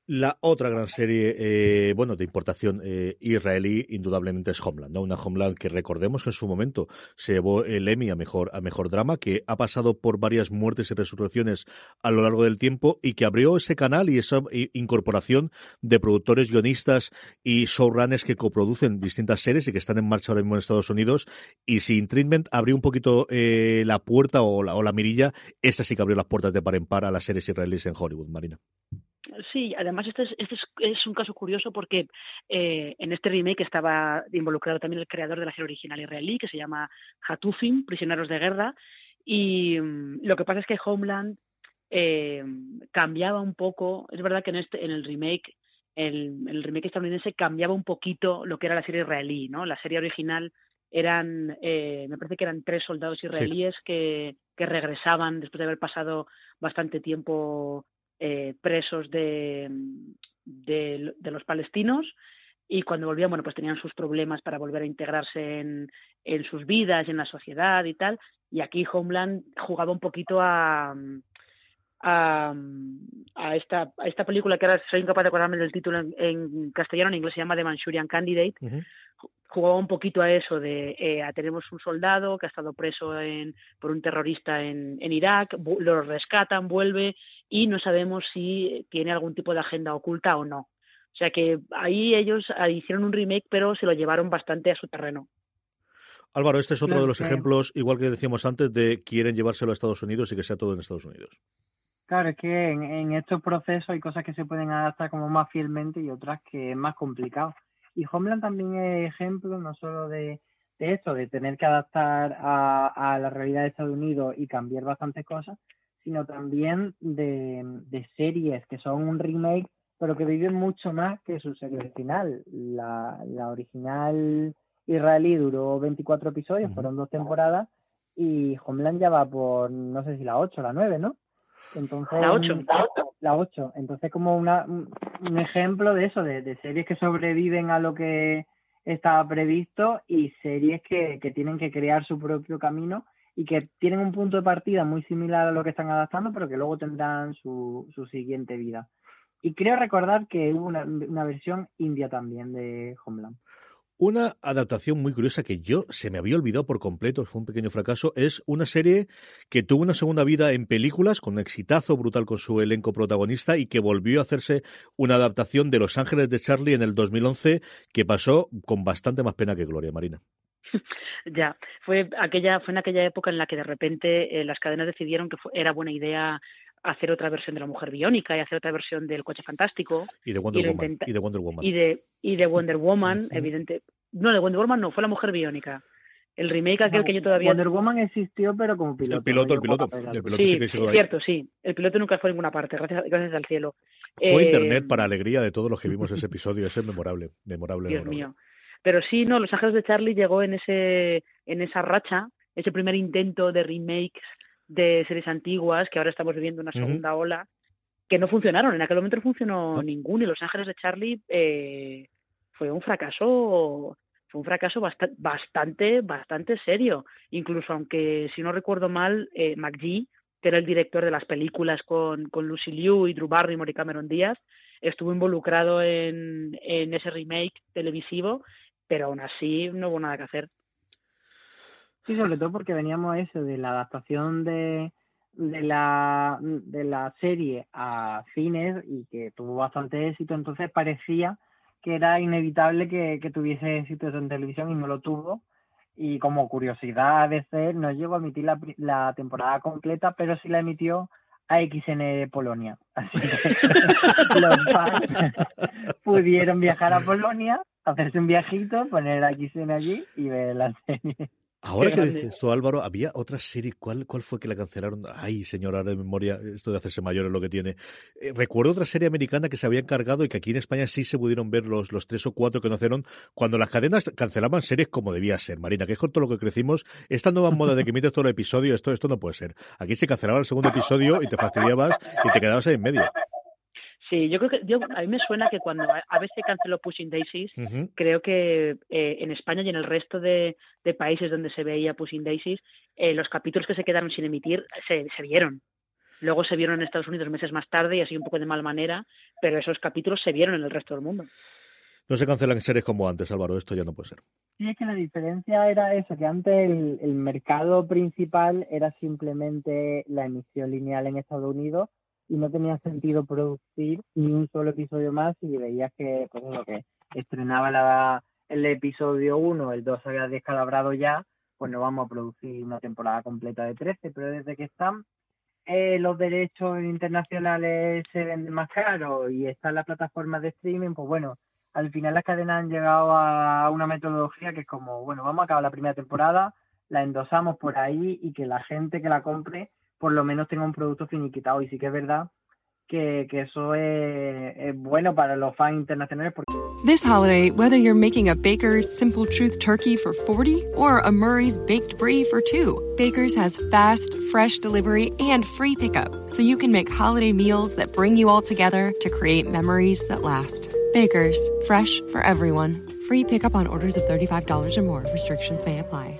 La otra gran serie, eh, bueno, de importación eh, israelí, indudablemente es Homeland, ¿no? Una Homeland que recordemos que en su momento se llevó el Emmy a mejor, a mejor drama, que ha pasado por varias muertes y resurrecciones a lo largo del tiempo y que abrió ese canal y esa incorporación de productores, guionistas y showrunners que coproducen distintas series y que están en marcha ahora mismo en Estados Unidos. Y si Treatment abrió un poquito eh, la puerta o la, o la mirilla, esta sí que abrió las puertas de par en par a las series israelíes en Hollywood, Marina. Sí, además este es, este es, un caso curioso porque eh, en este remake estaba involucrado también el creador de la serie original israelí, que se llama Hatufin, Prisioneros de Guerra, y mm, lo que pasa es que Homeland eh, cambiaba un poco, es verdad que en, este, en el remake, el, el remake estadounidense cambiaba un poquito lo que era la serie israelí, ¿no? La serie original eran, eh, me parece que eran tres soldados israelíes que, que regresaban después de haber pasado bastante tiempo eh, presos de, de, los palestinos y cuando volvían, bueno, pues tenían sus problemas para volver a integrarse en, en sus vidas, en la sociedad y tal. Y aquí Homeland jugaba un poquito a, a, a, esta, a esta película que ahora soy incapaz de acordarme del título en, castellano, en inglés se llama The Manchurian Candidate, jugaba un poquito a eso de eh, tenemos un soldado que ha estado preso en, por un terrorista en, en Irak, lo rescatan, vuelve y no sabemos si tiene algún tipo de agenda oculta o no. O sea que ahí ellos ah, hicieron un remake, pero se lo llevaron bastante a su terreno. Álvaro, este es otro de los ejemplos, igual que decíamos antes, de quieren llevárselo a Estados Unidos y que sea todo en Estados Unidos. Claro, es que en, en estos procesos hay cosas que se pueden adaptar como más fielmente y otras que es más complicado. Y Homeland también es ejemplo no solo de, de esto, de tener que adaptar a, la realidad de Estados Unidos y cambiar bastantes cosas, sino también de, de series que son un remake, pero que viven mucho más que su serie original. La, la original israelí duró 24 episodios, fueron dos temporadas, y Homeland ya va por, no sé si la 8 o la 9, ¿no? Entonces, la 8. La 8. Entonces, como una, un ejemplo de eso, de, series que sobreviven a lo que estaba previsto y series que, que tienen que crear su propio camino y que tienen un punto de partida muy similar a lo que están adaptando, pero que luego tendrán su, su siguiente vida. Y creo recordar que hubo una, una versión india también de Homeland. Una adaptación muy curiosa que yo se me había olvidado por completo, fue un pequeño fracaso, es una serie que tuvo una segunda vida en películas, con un exitazo brutal con su elenco protagonista y que volvió a hacerse una adaptación de Los Ángeles de Charlie en el 2011 que pasó con bastante más pena que gloria, Marina. Ya, fue aquella fue en aquella época en la que de repente eh, las cadenas decidieron que era buena idea hacer otra versión de la mujer biónica y hacer otra versión del coche fantástico y de Wonder, Woman, y de Wonder Woman. y de y de Wonder Woman evidente. No de Wonder Woman no fue la mujer biónica. El remake aquel que yo todavía Wonder Woman existió pero como piloto el piloto el piloto, el piloto sí, sí es cierto sí. El piloto nunca fue en ninguna parte gracias gracias al cielo. Fue internet para alegría de todos los que vimos ese episodio ese es memorable memorable Dios memorable. mío. Pero sí no los ángeles de Charlie llegó en ese en esa racha ese primer intento de remakes de series antiguas, que ahora estamos viviendo una segunda ola, que no funcionaron. En aquel momento no funcionó ninguno y Los Ángeles de Charlie eh, fue un fracaso fue un fracaso bastante, bastante serio. Incluso aunque, si no recuerdo mal, eh, McGee, que era el director de las películas con, con Lucy Liu y Drew Barrymore y Cameron Díaz, estuvo involucrado en, en ese remake televisivo, pero aún así no hubo nada que hacer. Sí, sobre todo porque veníamos eso de la adaptación de, de la de la serie a cines y que tuvo bastante éxito, entonces parecía que era inevitable que, tuviese éxito en televisión y no lo tuvo. Y como curiosidad veces no llegó a emitir la, la temporada completa, pero sí la emitió a XN Polonia. Así que los fans pudieron viajar a Polonia, hacerse un viajito, poner a XN allí y ver la serie. Ahora que dices tú, Álvaro, había otra serie, ¿cuál, ¿cuál fue que la cancelaron? Ay, señora, de memoria, esto de hacerse mayor es lo que tiene. Eh, recuerdo otra serie americana que se había encargado y que aquí en España sí se pudieron ver los, los tres o cuatro que nacieron cuando las cadenas cancelaban series como debía ser, Marina, que es con todo lo que crecimos. Esta nueva moda de que emites todo el episodio, esto, esto no puede ser. Aquí se cancelaba el segundo episodio y te fastidiabas y te quedabas ahí en medio. Sí, yo creo que yo, a mí me suena que cuando a veces canceló Pushing Daisies, creo que eh, en España y en el resto de, países donde se veía Pushing Daisies, eh, los capítulos que se quedaron sin emitir se, se vieron. Luego se vieron en Estados Unidos meses más tarde y así un poco de mal manera, pero esos capítulos se vieron en el resto del mundo. No se cancelan series como antes, Álvaro, esto ya no puede ser. Sí, es que la diferencia era eso, que antes el, el mercado principal era simplemente la emisión lineal en Estados Unidos y no tenía sentido producir ni un solo episodio más y veías que, pues lo que estrenaba la, el episodio 1, el 2 había descalabrado ya, pues no vamos a producir una temporada completa de 13, pero desde que están eh, los derechos internacionales se venden más caros y están las plataformas de streaming, pues bueno, al final las cadenas han llegado a una metodología que es como, bueno, vamos a acabar la primera temporada, la endosamos por ahí y que la gente que la compre por lo menos tenga un producto finiquitado. Y sí que es verdad que, que eso es, es bueno para los fans internacionales. Porque... This holiday, whether you're making a Baker's Simple Truth turkey for 40 or a Murray's Baked Brie for 2, Baker's has fast, fresh delivery and free pickup, so you can make holiday meals that bring you all together to create memories that last. Baker's, fresh for everyone. Free pickup on orders of $35 or more. Restrictions may apply.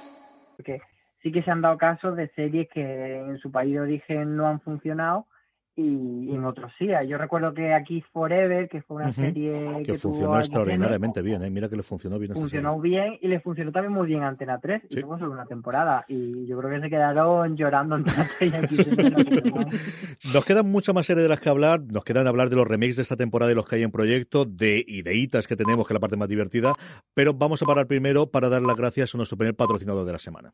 sí que se han dado casos de series que en su país de origen no han funcionado y, en otros sí. Yo recuerdo que aquí Forever, que fue una serie que, funcionó extraordinariamente bien, ¿eh? mira que le funcionó bien. Funcionó bien y le funcionó también muy bien Antena 3 y tuvo solo una temporada y yo creo que se quedaron llorando Antena 3 aquí Nos quedan muchas más series de las que hablar, nos quedan hablar de los remakes de esta temporada y los que hay en proyecto, de ideitas que tenemos, que es la parte más divertida, pero vamos a parar primero para dar las gracias a nuestro primer patrocinador de la semana.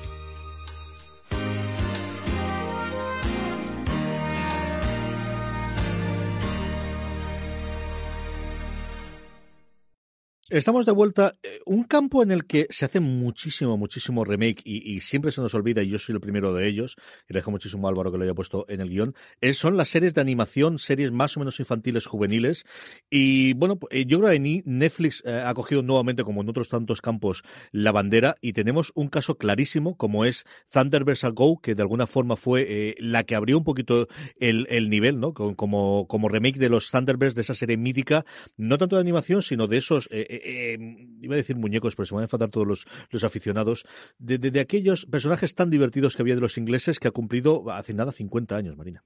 Estamos de vuelta. Eh, un campo en el que se hace muchísimo, muchísimo remake y, siempre se nos olvida, y yo soy el primero de ellos, y le dejo muchísimo a Álvaro que lo haya puesto en el guion, es, son las series de animación, series más o menos infantiles, juveniles. Y bueno, eh, yo creo que Netflix eh, ha cogido nuevamente, como en otros tantos campos, la bandera y tenemos un caso clarísimo, como es Thunderbolts Go, que de alguna forma fue la que abrió un poquito el, el nivel, ¿no? Como, como remake de los Thunderbirds, de esa serie mítica, no tanto de animación, sino de esos eh, iba a decir muñecos, pero se van a enfadar todos los, los aficionados, de, aquellos personajes tan divertidos que había de los ingleses que ha cumplido hace nada 50 años, Marina.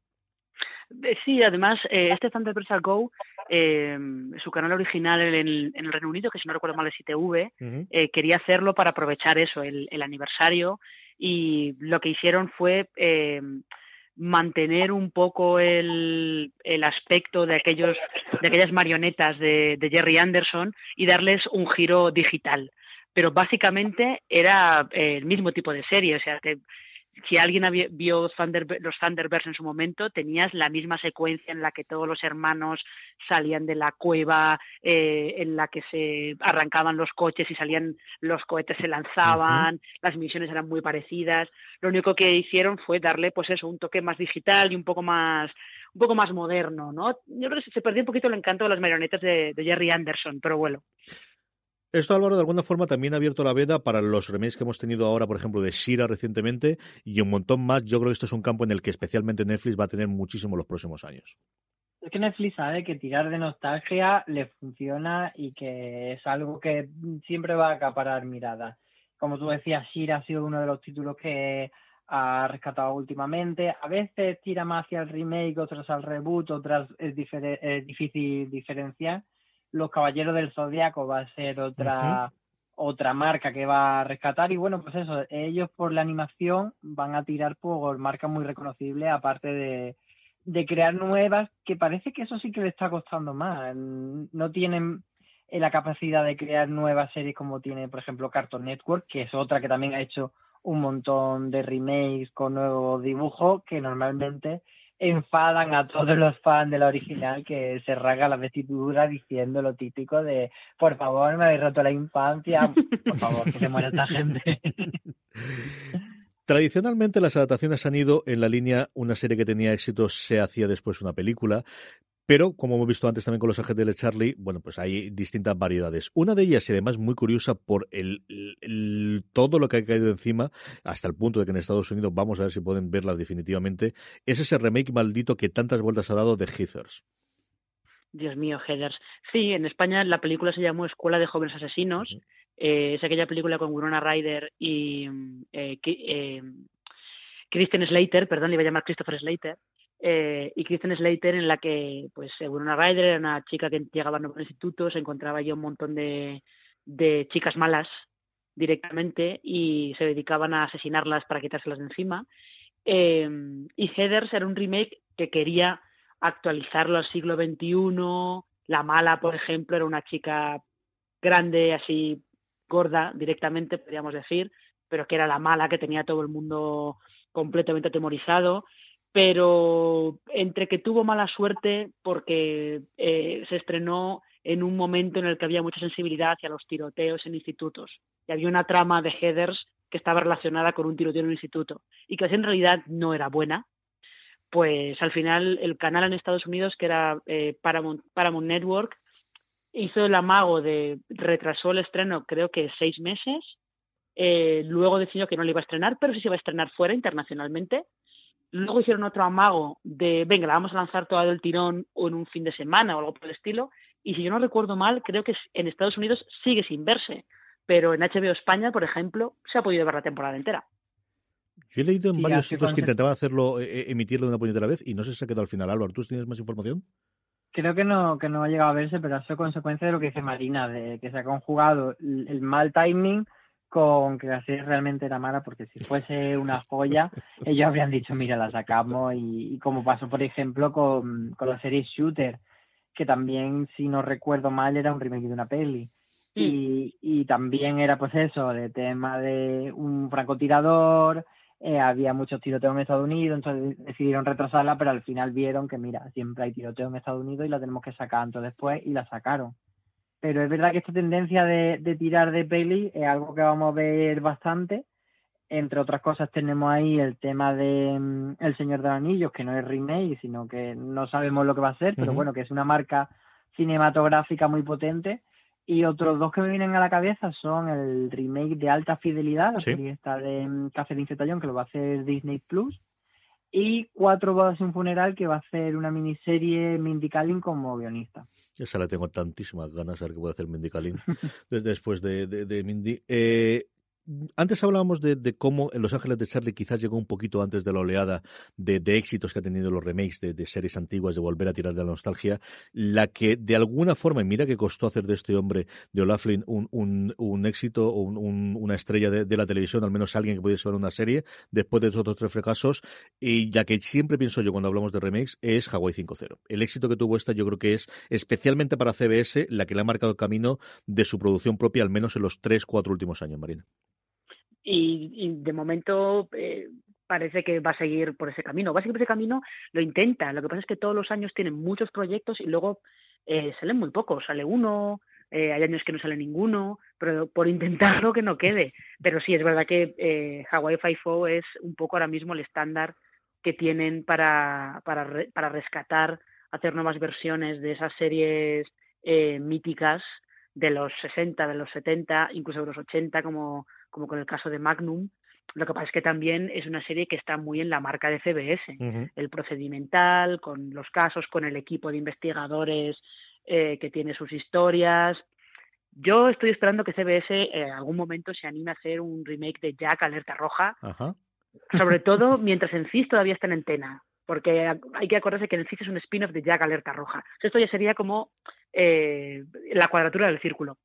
Eh, sí, además, eh, este Thunderbirds Go, eh, su canal original en el, en el, Reino Unido, que si no recuerdo mal es ITV, eh, quería hacerlo para aprovechar eso, el, el, aniversario, y lo que hicieron fue mantener un poco el, el, aspecto de aquellos de aquellas marionetas de, de, Jerry Anderson y darles un giro digital. Pero básicamente era el mismo tipo de serie o sea que si alguien vio los Thunderbirds en su momento, tenías la misma secuencia en la que todos los hermanos salían de la cueva, eh, en la que se arrancaban los coches y salían los cohetes se lanzaban, las misiones eran muy parecidas. Lo único que hicieron fue darle, pues eso, un toque más digital y un poco más un poco más moderno, ¿no? Yo creo que se perdió un poquito el encanto de las marionetas de Jerry Anderson, pero bueno. Esto, Álvaro, de alguna forma también ha abierto la veda para los remakes que hemos tenido ahora, por ejemplo, de Shira recientemente y un montón más. Yo creo que esto es un campo en el que especialmente Netflix va a tener muchísimo los próximos años. Es que Netflix sabe que tirar de nostalgia le funciona y que es algo que siempre va a acaparar miradas. Como tú decías, Shira ha sido uno de los títulos que ha rescatado últimamente. A veces tira más hacia el remake, otras al reboot, otras es, es difícil diferenciar los Caballeros del Zodiaco va a ser otra, otra marca que va a rescatar. Y bueno, pues eso, ellos por la animación van a tirar por marcas muy reconocibles, aparte de, de crear nuevas, que parece que eso sí que le está costando más. No tienen la capacidad de crear nuevas series como tiene, por ejemplo, Cartoon Network, que es otra que también ha hecho un montón de remakes con nuevos dibujos que normalmente enfadan a todos los fans de la original que se rasga la vestidura diciendo lo típico de por favor me habéis roto la infancia, por favor que se muera esta gente. Tradicionalmente las adaptaciones han ido en la línea una serie que tenía éxito se hacía después una película. Pero, como hemos visto antes también con los agentes de Charlie, bueno, pues hay distintas variedades. Una de ellas, y además muy curiosa por el, todo lo que ha caído encima, hasta el punto de que en Estados Unidos, vamos a ver si pueden verla definitivamente, es ese remake maldito que tantas vueltas ha dado de Heathers. Dios mío, Heathers. Sí, en España la película se llamó Escuela de Jóvenes Asesinos. Eh, es aquella película con Winona Ryder y eh, eh, Kristen Slater, perdón, le iba a llamar Christopher Slater eh, y Kristen Slater en la que pues una Ryder era una chica que llegaba a un instituto, se encontraba ya un montón de, de chicas malas directamente y se dedicaban a asesinarlas para quitárselas de encima. Eh, y Heathers era un remake que quería actualizarlo al siglo XXI. La mala, por ejemplo, era una chica grande, así gorda directamente, podríamos decir, pero que era la mala que tenía todo el mundo completamente atemorizado pero entre que tuvo mala suerte porque eh, se estrenó en un momento en el que había mucha sensibilidad hacia los tiroteos en institutos y había una trama de headers que estaba relacionada con un tiroteo en un instituto y que en realidad no era buena, pues al final el canal en Estados Unidos, que era eh, Paramount, Paramount Network, hizo el amago de retrasó el estreno creo que seis meses, eh, luego decidió que no le iba a estrenar, pero sí se iba a estrenar fuera internacionalmente Luego hicieron otro amago de, venga, la vamos a lanzar todo el tirón o en un fin de semana o algo por el estilo. Y si yo no recuerdo mal, creo que en Estados Unidos sigue sin verse. Pero en HBO España, por ejemplo, se ha podido ver la temporada entera. Yo he leído en varios sitios que intentaban hacerlo, eh, eh, emitirlo de una puñetera vez y no sé si se ha quedado al final. Álvaro, ¿tú tienes más información? Creo que no, que no ha llegado a verse, pero ha sido consecuencia de lo que dice Marina, de que se ha conjugado el mal timing con que la serie realmente era mala, porque si fuese una joya, ellos habrían dicho, mira, la sacamos, y, como pasó, por ejemplo, con, con, la serie Shooter, que también, si no recuerdo mal, era un remake de una peli. Y, y también era, pues eso, de tema de un francotirador, eh, había muchos tiroteos en Estados Unidos, entonces decidieron retrasarla, pero al final vieron que, mira, siempre hay tiroteos en Estados Unidos y la tenemos que sacar antes después, y la sacaron pero es verdad que esta tendencia de, tirar de peli es algo que vamos a ver bastante. Entre otras cosas tenemos ahí el tema de mm, El Señor de los Anillos, que no es remake, sino que no sabemos lo que va a ser, pero bueno, que es una marca cinematográfica muy potente. Y otros dos que me vienen a la cabeza son el remake de Alta Fidelidad, la serie esta de mm, Café de Tallón, que lo va a hacer Disney Plus, y Cuatro bodas y un funeral, que va a hacer una miniserie Mindy Kaling como guionista. Esa la tengo tantísimas ganas de ver qué puede hacer Mindy Kaling después de, de, de Mindy. Eh, antes hablábamos de, cómo en Los Ángeles de Charlie quizás llegó un poquito antes de la oleada de, éxitos que ha tenido los remakes de, series antiguas, de volver a tirar de la nostalgia, la que de alguna forma, y mira que costó hacer de este hombre, de Olaflin, un, un, éxito o una estrella de, la televisión, al menos alguien que pudiese ver una serie, después de esos otros tres fracasos, y la que siempre pienso yo cuando hablamos de remakes es Hawaii 5.0. El éxito que tuvo esta yo creo que es especialmente para CBS la que le ha marcado el camino de su producción propia, al menos en los tres, cuatro últimos años, Marina y, de momento eh, parece que va a seguir por ese camino. Va a seguir por ese camino, lo intenta. Lo que pasa es que todos los años tienen muchos proyectos y luego eh, salen muy pocos. Sale uno, eh, hay años que no sale ninguno, pero por intentarlo que no quede. Pero sí, es verdad que eh, Hawaii Five-O es un poco ahora mismo el estándar que tienen para, para, para rescatar, hacer nuevas versiones de esas series eh, míticas de los 60, de los 70, incluso de los 80, como, como con el caso de Magnum. Lo que pasa es que también es una serie que está muy en la marca de CBS, el procedimental, con los casos, con el equipo de investigadores eh, que tiene sus historias. Yo estoy esperando que CBS eh, en algún momento se anime a hacer un remake de Jack Alerta Roja, sobre todo mientras en CIS todavía está en antena, porque hay que acordarse que en CIS es un spin-off de Jack Alerta Roja. Esto ya sería como eh, la cuadratura del círculo.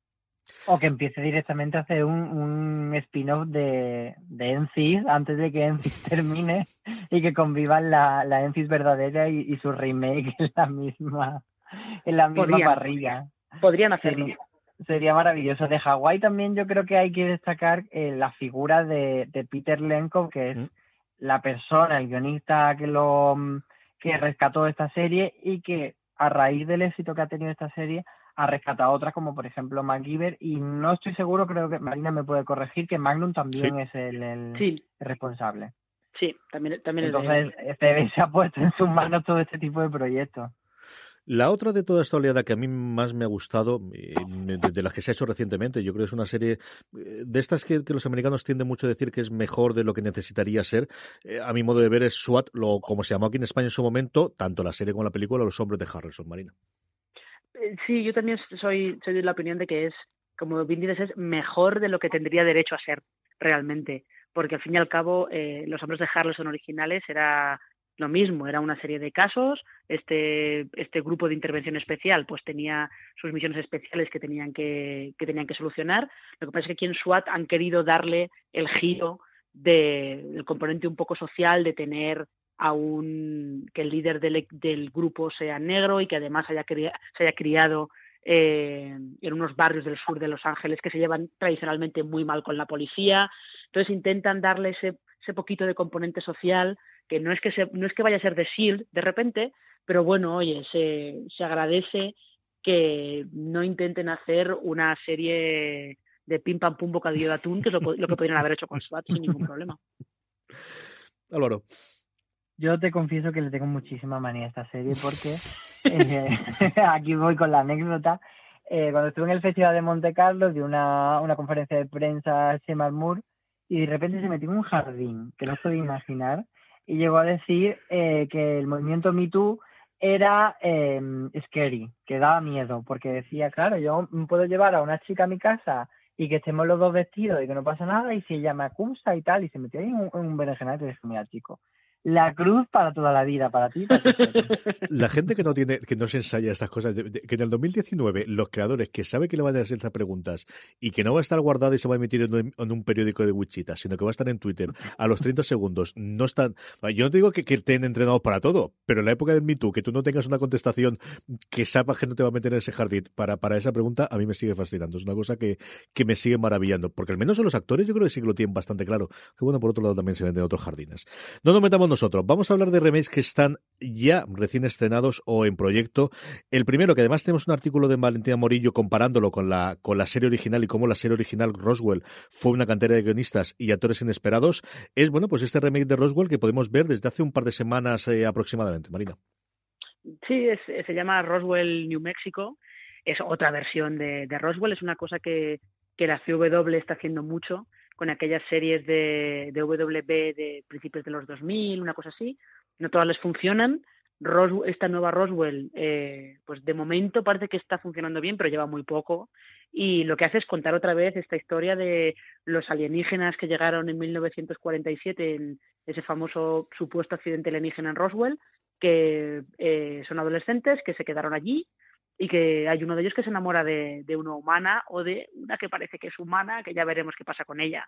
O que empiece directamente a hacer un, un spin-off de, de Enfis antes de que Enfis termine y que convivan la, la verdadera y, su remake en la misma, en la misma parrilla. Podrían hacerlo. Sería, maravilloso. De Hawái también yo creo que hay que destacar eh, la figura de, de Peter Lenko, que es mm. la persona, el guionista que lo que rescató esta serie y que a raíz del éxito que ha tenido esta serie ha rescatado otras como por ejemplo MacGyver y no estoy seguro, creo que Marina me puede corregir, que Magnum también es el, responsable. Sí, también, también Entonces, es se ha puesto en sus manos todo este tipo de proyectos. La otra de toda esta oleada que a mí más me ha gustado, de las que se ha hecho recientemente, yo creo que es una serie eh, de estas que, los americanos tienden mucho a decir que es mejor de lo que necesitaría ser. Eh, a mi modo de ver es SWAT, lo, como se llamó aquí en España en su momento, tanto la serie como la película, Los Hombres de Harrison, Marina. Sí, yo también soy, soy de la opinión de que es, como bien dices, es mejor de lo que tendría derecho a ser realmente, porque al fin y al cabo eh, los hombres de Harrison originales era lo mismo, era una serie de casos, este, este grupo de intervención especial pues tenía sus misiones especiales que tenían que, que tenían que solucionar, lo que pasa es que aquí en SWAT han querido darle el giro del componente un poco social de tener aún que el líder del, del, grupo sea negro y que además haya se haya criado eh, en unos barrios del sur de Los Ángeles que se llevan tradicionalmente muy mal con la policía. Entonces intentan darle ese, ese poquito de componente social que no es que se, no es que vaya a ser de Shield de repente, pero bueno, oye, se, se agradece que no intenten hacer una serie de pim pam pum bocadillo de atún, que es lo, lo que podrían haber hecho con SWAT sin ningún problema. Álvaro. Yo te confieso que le tengo muchísima manía a esta serie porque eh, aquí voy con la anécdota. Eh, cuando estuve en el Festival de Monte Carlo, di una, una conferencia de prensa a Shemar Moore y de repente se metió en un jardín que no puedo imaginar y llegó a decir eh, que el movimiento Me Too era eh, scary, que daba miedo, porque decía, claro, yo puedo llevar a una chica a mi casa y que estemos los dos vestidos y que no pasa nada y si ella me acusa y tal y se metió ahí en un, en un berenjenal y dije, mira chico, la cruz para toda la vida, para ti. la gente que no tiene, que no se ensaya estas cosas, que en el 2019 los creadores que saben que le van a hacer estas preguntas y que no va a estar guardado y se va a emitir en un, periódico de Wichita, sino que va a estar en Twitter a los 30 segundos, no están, yo no digo que, que estén entrenados para todo, pero en la época del Me Too, que tú no tengas una contestación que sepas que no te va a meter en ese jardín para, para esa pregunta, a mí me sigue fascinando. Es una cosa que, que me sigue maravillando, porque al menos en los actores yo creo que sí que lo tienen bastante claro, que bueno, por otro lado también se venden otros jardines. No nos metamos nosotros. Vamos a hablar de remakes que están ya recién estrenados o en proyecto. El primero, que además tenemos un artículo de Valentina Morillo comparándolo con la, con la serie original y cómo la serie original Roswell fue una cantera de guionistas y actores inesperados, es bueno, pues este remake de Roswell que podemos ver desde hace un par de semanas eh, aproximadamente. Marina. Sí, se llama Roswell New Mexico. Es otra versión de, de Roswell. Es una cosa que, que la CW está haciendo mucho con aquellas series de, de WB de principios de los 2000, una cosa así. No todas les funcionan. esta nueva Roswell, eh, pues de momento parece que está funcionando bien, pero lleva muy poco. Y lo que hace es contar otra vez esta historia de los alienígenas que llegaron en 1947 en ese famoso supuesto accidente alienígena en Roswell, que eh, son adolescentes que se quedaron allí y que hay uno de ellos que se enamora de, de, una humana o de una que parece que es humana, que ya veremos qué pasa con ella.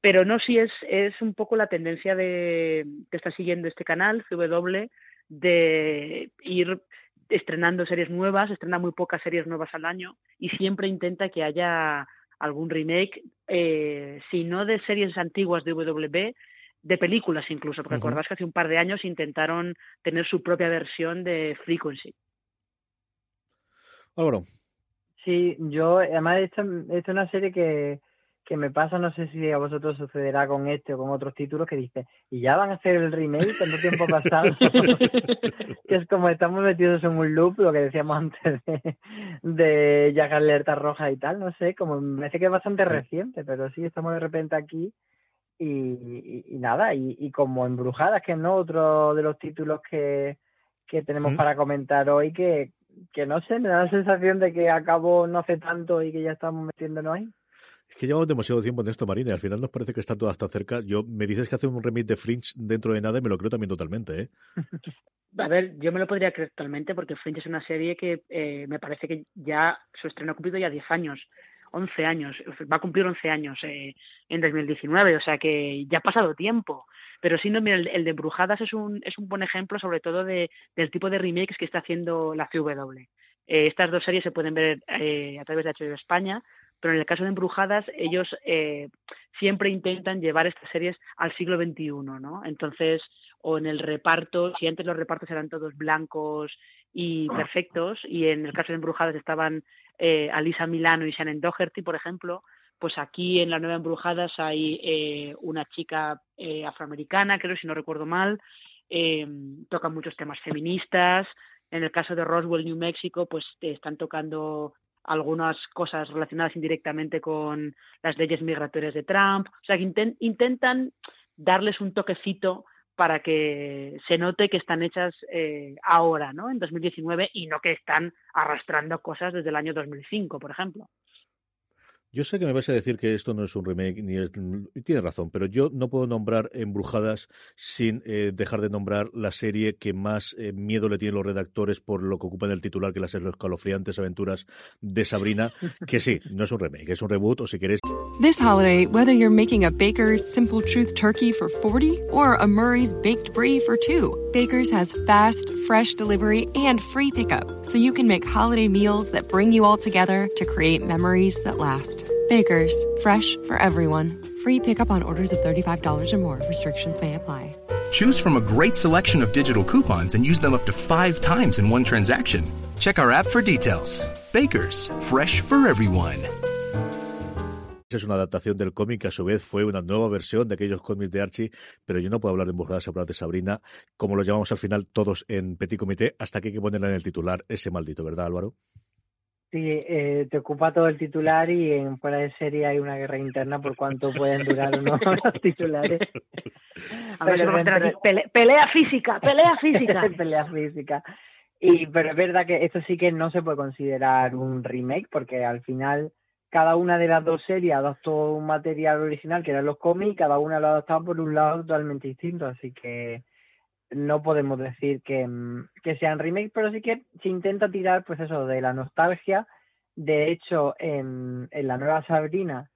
Pero no, si es, es un poco la tendencia de, que está siguiendo este canal, CW, de ir estrenando series nuevas, estrena muy pocas series nuevas al año y siempre intenta que haya algún remake, eh, si no de series antiguas de WB, de películas incluso, porque uh que hace un par de años intentaron tener su propia versión de Frequency. Álvaro. Sí, yo, además, esta, esta es una serie que, que me pasa, no sé si a vosotros sucederá con este o con otros títulos que dice, y ya van a hacer el remake, tanto tiempo pasado, que es como estamos metidos en un loop, lo que decíamos antes de, de ya alerta roja y tal, no sé, como me parece que es bastante reciente, pero sí, estamos de repente aquí y, y, nada, y, y, como Embrujadas, que ¿no? otro de los títulos que, que tenemos para comentar hoy, que, que no sé, me da la sensación de que acabó no hace tanto y que ya estamos metiéndonos ahí. Es que llevamos demasiado tiempo en esto, Marina, y al final nos parece que está todo hasta cerca. Yo Me dices que hace un remake de Fringe dentro de nada y me lo creo también totalmente, ¿eh? A ver, yo me lo podría creer totalmente porque Fringe es una serie que eh, me parece que ya su estreno ha cumplido ya 10 años. 11 años, va a cumplir 11 años eh, en 2019, o sea que ya ha pasado tiempo. Pero sí, no, mira, el, de Brujadas es un, es un buen ejemplo sobre todo de, del tipo de remakes que está haciendo la CW. Eh, estas dos series se pueden ver eh, a través de HBO España, pero en el caso de Embrujadas, ellos eh, siempre intentan llevar estas series al siglo XXI, ¿no? Entonces, o en el reparto, si antes los repartos eran todos blancos y perfectos, y en el caso de Embrujadas estaban eh, Alisa Milano y Shannon Doherty, por ejemplo, pues aquí en la Nueva Embrujadas hay eh, una chica eh, afroamericana, creo, si no recuerdo mal, eh, tocan muchos temas feministas. En el caso de Roswell, New Mexico, pues están tocando algunas cosas relacionadas indirectamente con las leyes migratorias de Trump. O sea, que intentan darles un toquecito para que se note que están hechas eh, ahora, ¿no? En 2019 y no que están arrastrando cosas desde el año 2005, por ejemplo. Yo sé que me vas a decir que esto no es un remake, ni es, y tienes razón, pero yo no puedo nombrar Embrujadas sin eh, dejar de nombrar la serie que más eh, miedo le tienen los redactores por lo que ocupan el titular, que las escalofriantes aventuras de Sabrina, que sí, no es un remake, es un reboot, o si queréis. This holiday, whether you're making a Baker's Simple Truth turkey for 40 or a Murray's Baked Brie for 2, Baker's has fast, fresh delivery and free pickup, so you can make holiday meals that bring you all together to create memories that last. Baker's, fresh for everyone. Free pickup on orders of $35 or more. Restrictions may apply. Choose from a great selection of digital coupons and use them up to five times in one transaction. Check our app for details. Baker's, fresh for everyone. Es una adaptación del cómic que a su vez fue una nueva versión de aquellos cómics de Archie, pero yo no puedo hablar de Embrujadas hablar de Sabrina, como lo llamamos al final todos en Petit Comité, hasta que hay que ponerla en el titular ese maldito, ¿verdad Álvaro? Sí, eh, te ocupa todo el titular y en fuera de serie hay una guerra interna por cuánto pueden durar o no los titulares. A ver, pelea, física, pelea física. pelea física. Y, pero es verdad que esto sí que no se puede considerar un remake porque al final cada una de las dos series adaptó un material original que eran los cómics, cada una lo ha adaptado por un lado totalmente distinto, así que no podemos decir que, mm, que sean remake, pero sí que se intenta tirar, pues eso, de la nostalgia. De hecho, en, en la nueva Sabrina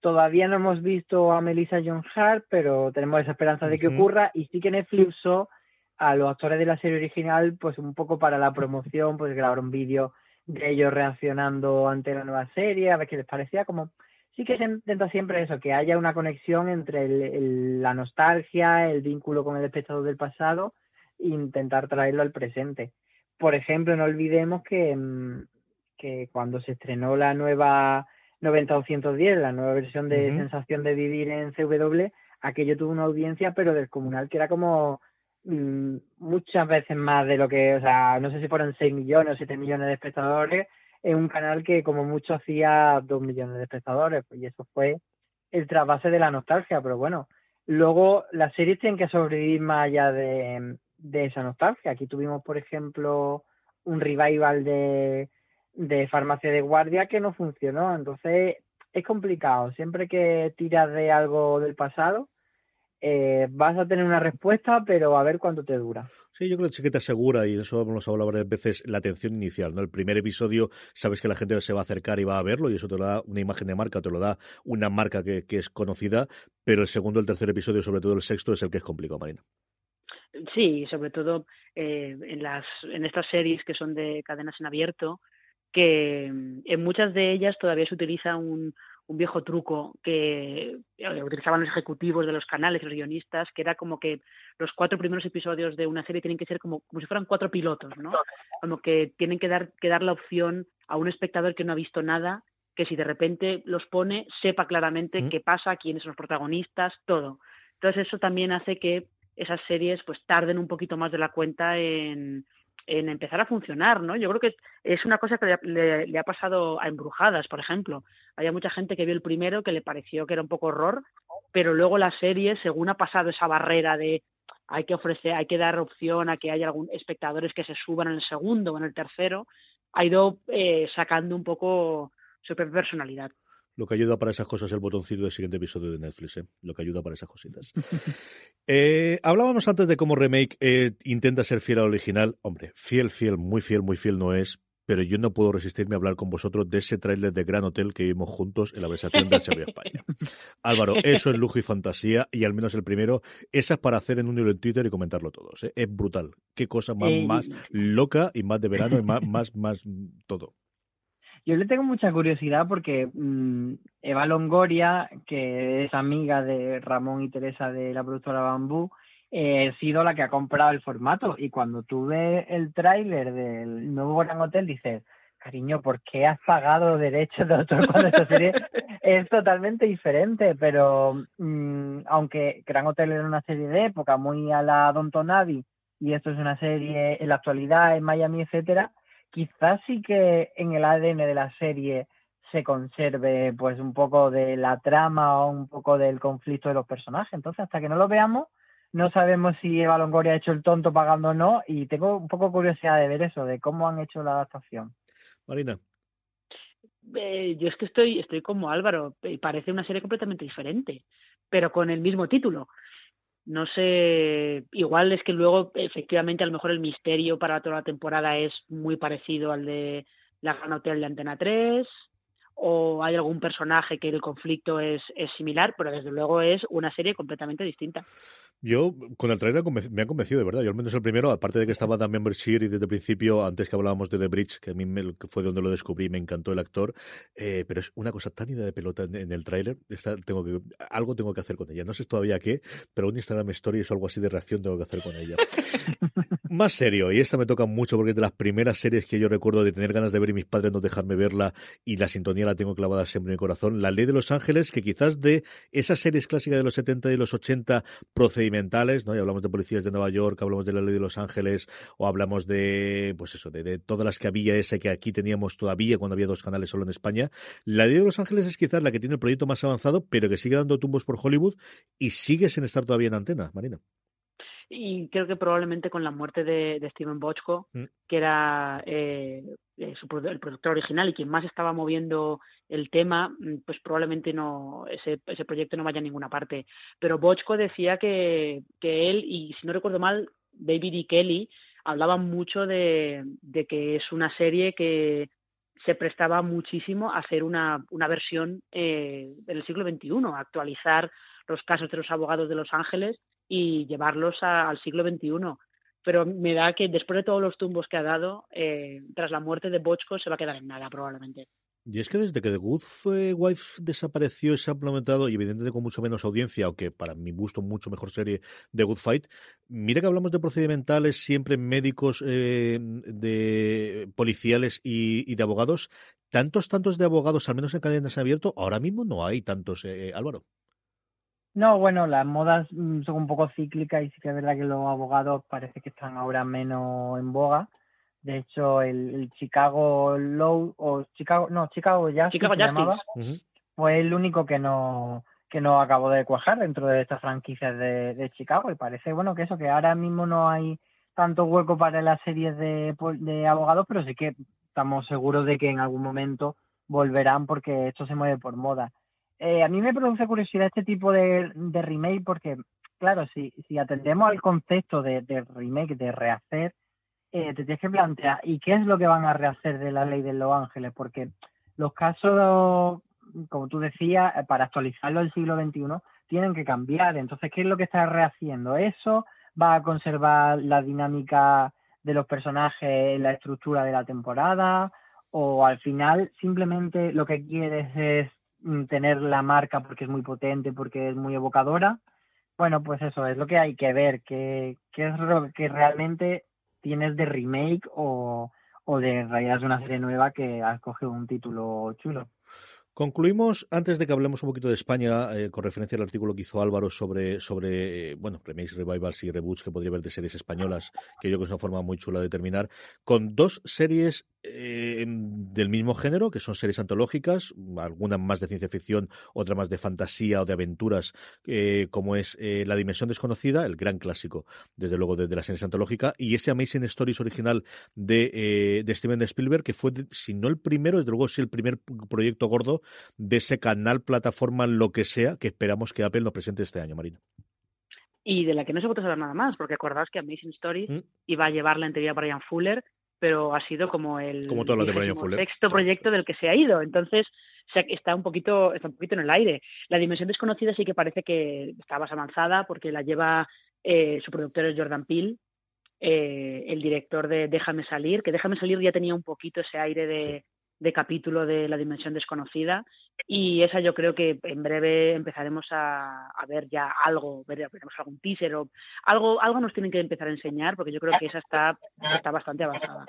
todavía no hemos visto a Melissa John Hart, pero tenemos esa esperanza de que ocurra. Y sí que Netflix usó a los actores de la serie original, pues un poco para la promoción, pues grabaron un vídeo de ellos reaccionando ante la nueva serie, a ver qué les parecía, como sí que se intenta siempre eso, que haya una conexión entre la nostalgia, el vínculo con el espectador del pasado e intentar traerlo al presente. Por ejemplo, no olvidemos que, mm, que cuando se estrenó la nueva 90-210, la nueva versión de Sensación de Vivir en CW, aquello tuvo una audiencia, pero del comunal, que era como mm, muchas veces más de lo que, o sea, no sé si fueron 6 millones o 7 millones de espectadores, en un canal que como mucho hacía dos millones de espectadores, pues, y eso fue el trasvase de la nostalgia, pero bueno, luego las series tienen que sobrevivir más allá de, esa nostalgia. Aquí tuvimos, por ejemplo, un revival de, de Farmacia de Guardia que no funcionó, entonces es complicado, siempre que tiras de algo del pasado, eh, vas a tener una respuesta, pero a ver cuánto te dura. Sí, yo creo que sí que te asegura, y eso hemos hablado varias veces, la atención inicial. ¿no? El primer episodio sabes que la gente se va a acercar y va a verlo, y eso te lo da una imagen de marca, te lo da una marca que, es conocida, pero el segundo, el tercer episodio, sobre todo el sexto, es el que es complicado, Marina. Sí, sobre todo eh, en, las, en estas series que son de cadenas en abierto, que en muchas de ellas todavía se utiliza un, un viejo truco que eh, utilizaban los ejecutivos de los canales, los guionistas, que era como que los cuatro primeros episodios de una serie tienen que ser como, como si fueran cuatro pilotos, ¿no? Como que tienen que dar, que dar la opción a un espectador que no ha visto nada, que si de repente los pone, sepa claramente qué pasa, quiénes son los protagonistas, todo. Entonces eso también hace que esas series pues tarden un poquito más de la cuenta en, en empezar a funcionar, ¿no? Yo creo que es una cosa que le, ha pasado a Embrujadas, por ejemplo. Había mucha gente que vio el primero que le pareció que era un poco horror, pero luego la serie, según ha pasado esa barrera de hay que ofrecer, hay que dar opción a que haya algún espectadores que se suban en el segundo o en el tercero, ha ido eh, sacando un poco su propia personalidad. Lo que ayuda para esas cosas es el botoncito del siguiente episodio de Netflix, ¿eh? Lo que ayuda para esas cositas. eh, hablábamos antes de cómo remake eh, intenta ser fiel al original. Hombre, fiel, fiel, muy fiel, muy fiel no es, pero yo no puedo resistirme a hablar con vosotros de ese tráiler de Gran Hotel que vimos juntos en la versación de HBO España. Álvaro, eso es lujo y fantasía, y al menos el primero, esa es para hacer en un hilo en Twitter y comentarlo todos. ¿eh? Es brutal. Qué cosa más, más loca y más de verano y más, más, más todo. Yo le tengo mucha curiosidad porque mm, Eva Longoria, que es amiga de Ramón y Teresa de la productora Bambú, eh, ha sido la que ha comprado el formato. Y cuando tú ves el tráiler del nuevo Gran Hotel, dices, cariño, ¿por qué has pagado derechos de autor cuando esta serie es totalmente diferente? Pero mm, aunque Gran Hotel era una serie de época muy a la Don Abbey y esto es una serie en la actualidad en Miami, etcétera, quizás sí que en el ADN de la serie se conserve pues un poco de la trama o un poco del conflicto de los personajes. Entonces, hasta que no lo veamos, no sabemos si Eva Longoria ha hecho el tonto pagando o no, y tengo un poco curiosidad de ver eso, de cómo han hecho la adaptación. Marina. Eh, yo es que estoy, estoy como Álvaro, y parece una serie completamente diferente, pero con el mismo título. No sé, igual es que luego efectivamente a lo mejor el misterio para toda la temporada es muy parecido al de la Gran Hotel de Antena 3, o hay algún personaje que el conflicto es, es similar, pero desde luego es una serie completamente distinta. Yo, con el trailer me ha convencido, de verdad. Yo al menos el primero, aparte de que estaba Dan Membership y desde el principio, antes que hablábamos de The Bridge, que a mí me, que fue donde lo descubrí, me encantó el actor, eh, pero es una cosa tan ida de pelota en, en el tráiler, tengo que, algo tengo que hacer con ella. No sé todavía qué, pero un Instagram Stories o algo así de reacción tengo que hacer con ella. Más serio, y esta me toca mucho porque es de las primeras series que yo recuerdo de tener ganas de ver y mis padres no dejarme verla y la sintonía la tengo clavada siempre en mi corazón. La Ley de los Ángeles, que quizás de esas series clásicas de los 70 y los 80 procedimentales, ¿no? Y hablamos de policías de Nueva York, hablamos de la Ley de los Ángeles, o hablamos de, pues eso, de, de todas las que había ese que aquí teníamos todavía cuando había dos canales solo en España. La Ley de los Ángeles es quizás la que tiene el proyecto más avanzado, pero que sigue dando tumbos por Hollywood y sigue sin estar todavía en antena, Marina y creo que probablemente con la muerte de, de Steven Bochco, mm. que era eh, su, el productor original y quien más estaba moviendo el tema, pues probablemente no ese, ese proyecto no vaya a ninguna parte. Pero Bochco decía que, que él, y si no recuerdo mal, David y Kelly hablaban mucho de, de que es una serie que se prestaba muchísimo a hacer una, una versión eh, del siglo XXI, a actualizar los casos de los abogados de Los Ángeles y llevarlos a, al siglo XXI. Pero me da que después de todos los tumbos que ha dado, eh, tras la muerte de Bochco, se va a quedar en nada, probablemente. Y es que desde que The Good Wife desapareció y se ha implementado, y evidentemente con mucho menos audiencia, aunque para mi gusto mucho mejor serie de Good Fight, mira que hablamos de procedimentales, siempre médicos, eh, de policiales y, y, de abogados. Tantos, tantos de abogados, al menos en cadenas abierto, ahora mismo no hay tantos, eh, Álvaro. No, bueno, las modas son un poco cíclicas y sí que es verdad que los abogados parece que están ahora menos en boga. De hecho, el, el Chicago Low o Chicago, no, Chicago Justice, Chicago se llamaba, uh -huh. fue el único que no que no acabó de cuajar dentro de estas franquicias de, de, Chicago y parece bueno que eso que ahora mismo no hay tanto hueco para las series de, de abogados, pero sí que estamos seguros de que en algún momento volverán porque esto se mueve por moda. Eh, a mí me produce curiosidad este tipo de, remake porque, claro, si, si atendemos al concepto de, remake, de rehacer, eh, te tienes que plantear, ¿y qué es lo que van a rehacer de la ley de Los Ángeles? Porque los casos, como tú decías, eh, para actualizarlo al siglo XXI, tienen que cambiar. Entonces, ¿qué es lo que está rehaciendo? ¿Eso va a conservar la dinámica de los personajes, la estructura de la temporada? ¿O al final simplemente lo que quieres es tener la marca porque es muy potente, porque es muy evocadora. Bueno, pues eso es lo que hay que ver, qué es lo que realmente tienes de remake o, o de en realidad es una serie nueva que ha cogido un título chulo. Concluimos, antes de que hablemos un poquito de España, eh, con referencia al artículo que hizo Álvaro sobre, sobre eh, bueno, remakes, revivals y reboots que podría haber de series españolas, que yo creo que es una forma muy chula de terminar, con dos series eh, del mismo género, que son series antológicas, algunas más de ciencia ficción, otra más de fantasía o de aventuras, eh, como es eh, La Dimensión Desconocida, el gran clásico, desde luego, de, la serie antológica, y ese Amazing Stories original de, de Steven Spielberg, que fue, si no el primero, desde luego sí el primer proyecto gordo de ese canal, plataforma, lo que sea, que esperamos que Apple nos presente este año, Marina y de la que no se puede saber nada más, porque acordaos que Amazing Stories mm. iba a llevar la entrevista Brian Fuller pero ha sido como el sexto proyecto del que se ha ido. Entonces, está un poquito está un poquito en el aire. La dimensión desconocida sí que parece que está más avanzada porque la lleva eh, su productor es Jordan Peele, eh, el director de Déjame salir, que Déjame salir ya tenía un poquito ese aire de, de capítulo de la dimensión desconocida y esa yo creo que en breve empezaremos a, ver ya algo, veremos algún teaser o algo, algo nos tienen que empezar a enseñar porque yo creo que esa está, está bastante avanzada.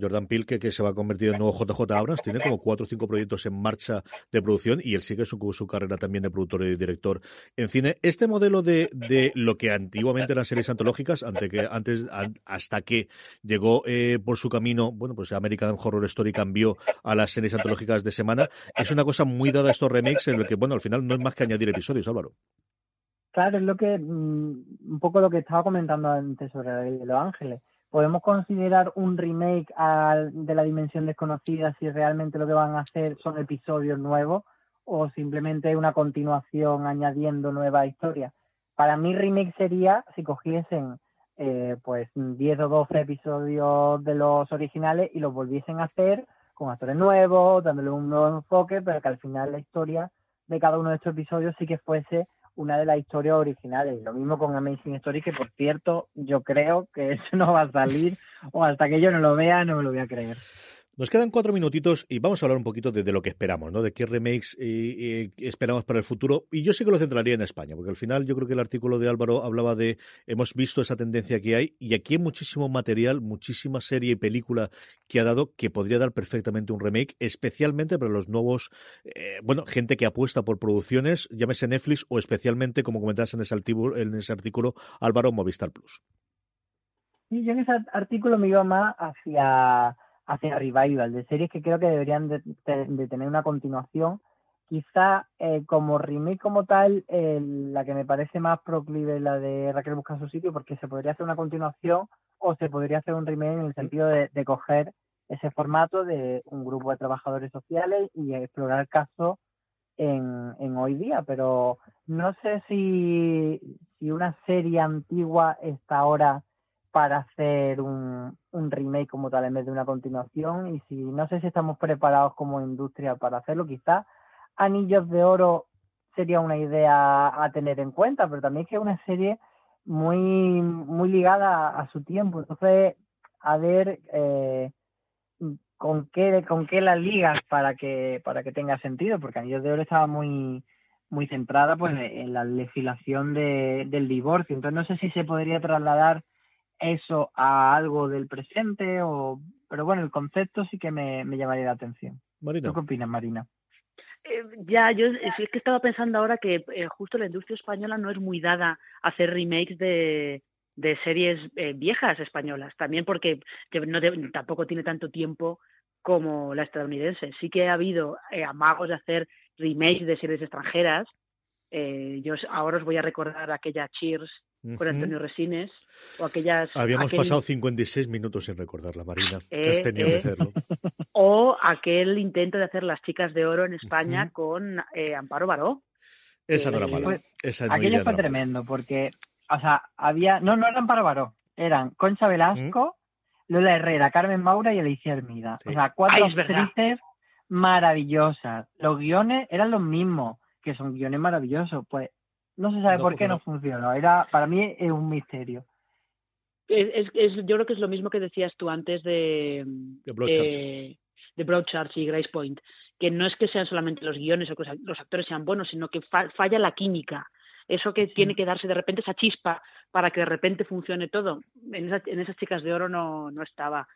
Jordan Peele, que, se va a convertir en nuevo JJ Abrams, tiene como cuatro o cinco proyectos en marcha de producción y él sigue su, su carrera también de productor y director en cine. Este modelo de, de lo que antiguamente eran series antológicas, que, antes, hasta que llegó eh, por su camino, bueno, pues American Horror Story cambió a las series antológicas de semana, es una cosa muy dada a estos remakes en el que, bueno, al final no es más que añadir episodios, Álvaro. Claro, es lo que, mm, un poco lo que estaba comentando antes sobre Los Ángeles ¿Podemos considerar un remake de la dimensión desconocida si realmente lo que van a hacer son episodios nuevos o simplemente una continuación añadiendo nuevas historias? Para mí remake sería si cogiesen eh, pues 10 o 12 episodios de los originales y los volviesen a hacer con actores nuevos, dándole un nuevo enfoque, pero que al final la historia de cada uno de estos episodios sí que fuese una de las historias originales. Lo mismo con Amazing Stories, que por cierto, yo creo que eso no va a salir, o hasta que yo no lo vea, no me lo voy a creer. Nos quedan cuatro minutitos y vamos a hablar un poquito de, lo que esperamos, ¿no? De qué remakes eh, eh, esperamos para el futuro. Y yo sí que lo centraría en España, porque al final yo creo que el artículo de Álvaro hablaba de hemos visto esa tendencia que hay y aquí hay muchísimo material, muchísima serie y película que ha dado que podría dar perfectamente un remake, especialmente para los nuevos, eh, bueno, gente que apuesta por producciones, llámese Netflix o especialmente, como comentabas en ese, artículo, en ese artículo, Álvaro Movistar Plus. Y yo en ese artículo me iba más hacia hacia revival, de series que creo que deberían de, tener una continuación. Quizá eh, como remake como tal, la que me parece más proclive es la de Raquel busca su sitio, porque se podría hacer una continuación o se podría hacer un remake en el sentido de, coger ese formato de un grupo de trabajadores sociales y explorar casos en, en hoy día, pero no sé si, si una serie antigua está ahora para hacer un, un, remake como tal en vez de una continuación. Y si no sé si estamos preparados como industria para hacerlo quizás Anillos de Oro sería una idea a tener en cuenta pero también es que es una serie muy muy ligada a, su tiempo. Entonces a ver eh, con qué con qué la ligas para que para que tenga sentido porque Anillos de Oro estaba muy muy centrada pues en la legislación de, del divorcio. Entonces no sé si se podría trasladar eso a algo del presente o pero bueno el concepto sí que me, llamaría la atención Marina. ¿tú qué opinas Marina? Eh, ya, yo sí es que estaba pensando ahora que eh, justo la industria española no es muy dada a hacer remakes de, de series eh, viejas españolas, también porque no tampoco tiene tanto tiempo como la estadounidense. Sí que ha habido amagos de hacer remakes de series extranjeras. Yo ahora os voy a recordar aquella Cheers con Antonio Resines o aquellas... Habíamos pasado 56 minutos sin recordar la Marina, que has tenido que eh, hacerlo. O aquel intento de hacer las chicas de oro en España con eh, Amparo Baró. Esa no era mala. Pues, Esa aquello fue tremendo porque, o sea, había... No, no eran Amparo Baró, eran Concha Velasco, Lola Herrera, Carmen Maura y Alicia Hermida. O sea, cuatro actrices maravillosas. Los guiones eran los mismos, que son guiones maravillosos. Pues no se sabe por qué no funcionó. Era, para mí es un misterio. Es, es, yo creo que es lo mismo que decías tú antes de... de de Broadchurch y Grace Point, que no es que sean solamente los guiones o que los actores sean buenos, sino que falla la química. Eso que tiene que darse de repente esa chispa para que de repente funcione todo. En, en esas chicas de oro no, no estaba.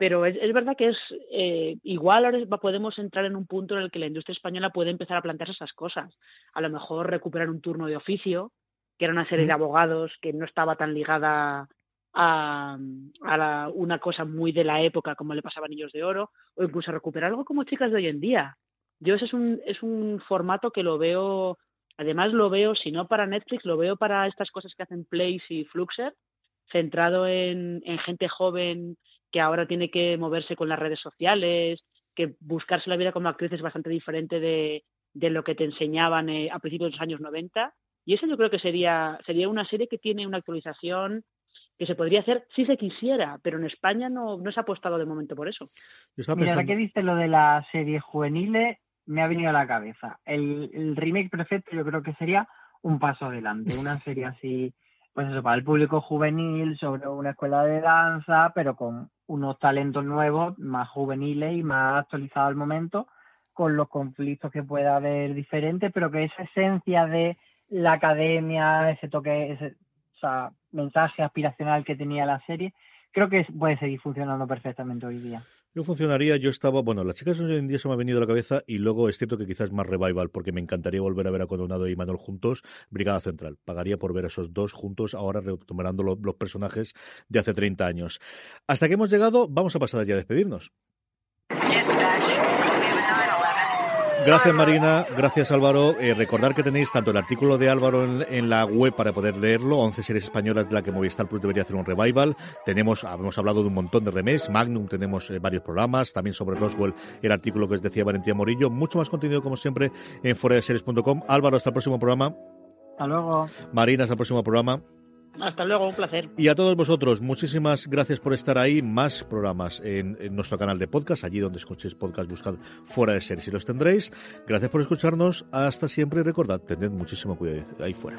Pero es, es verdad que es eh, igual ahora podemos entrar en un punto en el que la industria española puede empezar a plantearse esas cosas. A lo mejor recuperar un turno de oficio, que era una serie de abogados que no estaba tan ligada a, a una cosa muy de la época como le pasaba a Niños de Oro, o incluso recuperar algo como Chicas de hoy en día. Yo ese es un, es un formato que lo veo, además lo veo, si no para Netflix, lo veo para estas cosas que hacen Place y Fluxer, centrado en, en gente joven que ahora tiene que moverse con las redes sociales, que buscarse la vida como actriz es bastante diferente de, de lo que te enseñaban eh, a principios de los años 90. Y eso yo creo que sería, sería una serie que tiene una actualización que se podría hacer si se quisiera, pero en España no, no se ha apostado de momento por eso. Mira, ahora que viste lo de la serie juveniles, me ha venido a la cabeza. El, el remake perfecto yo creo que sería un paso adelante, una serie así pues eso, para el público juvenil, sobre una escuela de danza, pero con unos talentos nuevos, más juveniles y más actualizados al momento, con los conflictos que pueda haber diferentes, pero que esa esencia de la academia, ese toque, ese mensaje aspiracional que tenía la serie, creo que puede seguir funcionando perfectamente hoy día. Yo funcionaría, yo estaba, bueno, las chicas hoy en día se me ha venido a la cabeza y luego es cierto que quizás más revival, porque me encantaría volver a ver a Condonado y Manuel juntos, Brigada Central. Pagaría por ver a esos dos juntos, ahora retomando los, los personajes de hace 30 años. Hasta que hemos llegado, vamos a pasar ya a despedirnos. Gracias Marina, gracias Álvaro. Eh, recordar que tenéis tanto el artículo de Álvaro en, la web para poder leerlo, 11 series españolas de la que Movistar Plus debería hacer un revival. Tenemos, hemos hablado de un montón de remakes, Magnum tenemos eh, varios programas, también sobre Roswell el artículo que os decía Valentina Morillo. Mucho más contenido como siempre en foradeseries.com. Álvaro, hasta el próximo programa. Hasta luego. Marina, hasta el próximo programa. Hasta luego, un placer. Y a todos vosotros, muchísimas gracias por estar ahí. Más programas en, nuestro canal de podcast, allí donde escuchéis podcast, buscad fuera de series y los tendréis. Gracias por escucharnos. Hasta siempre y recordad, tened muchísimo cuidado ahí fuera.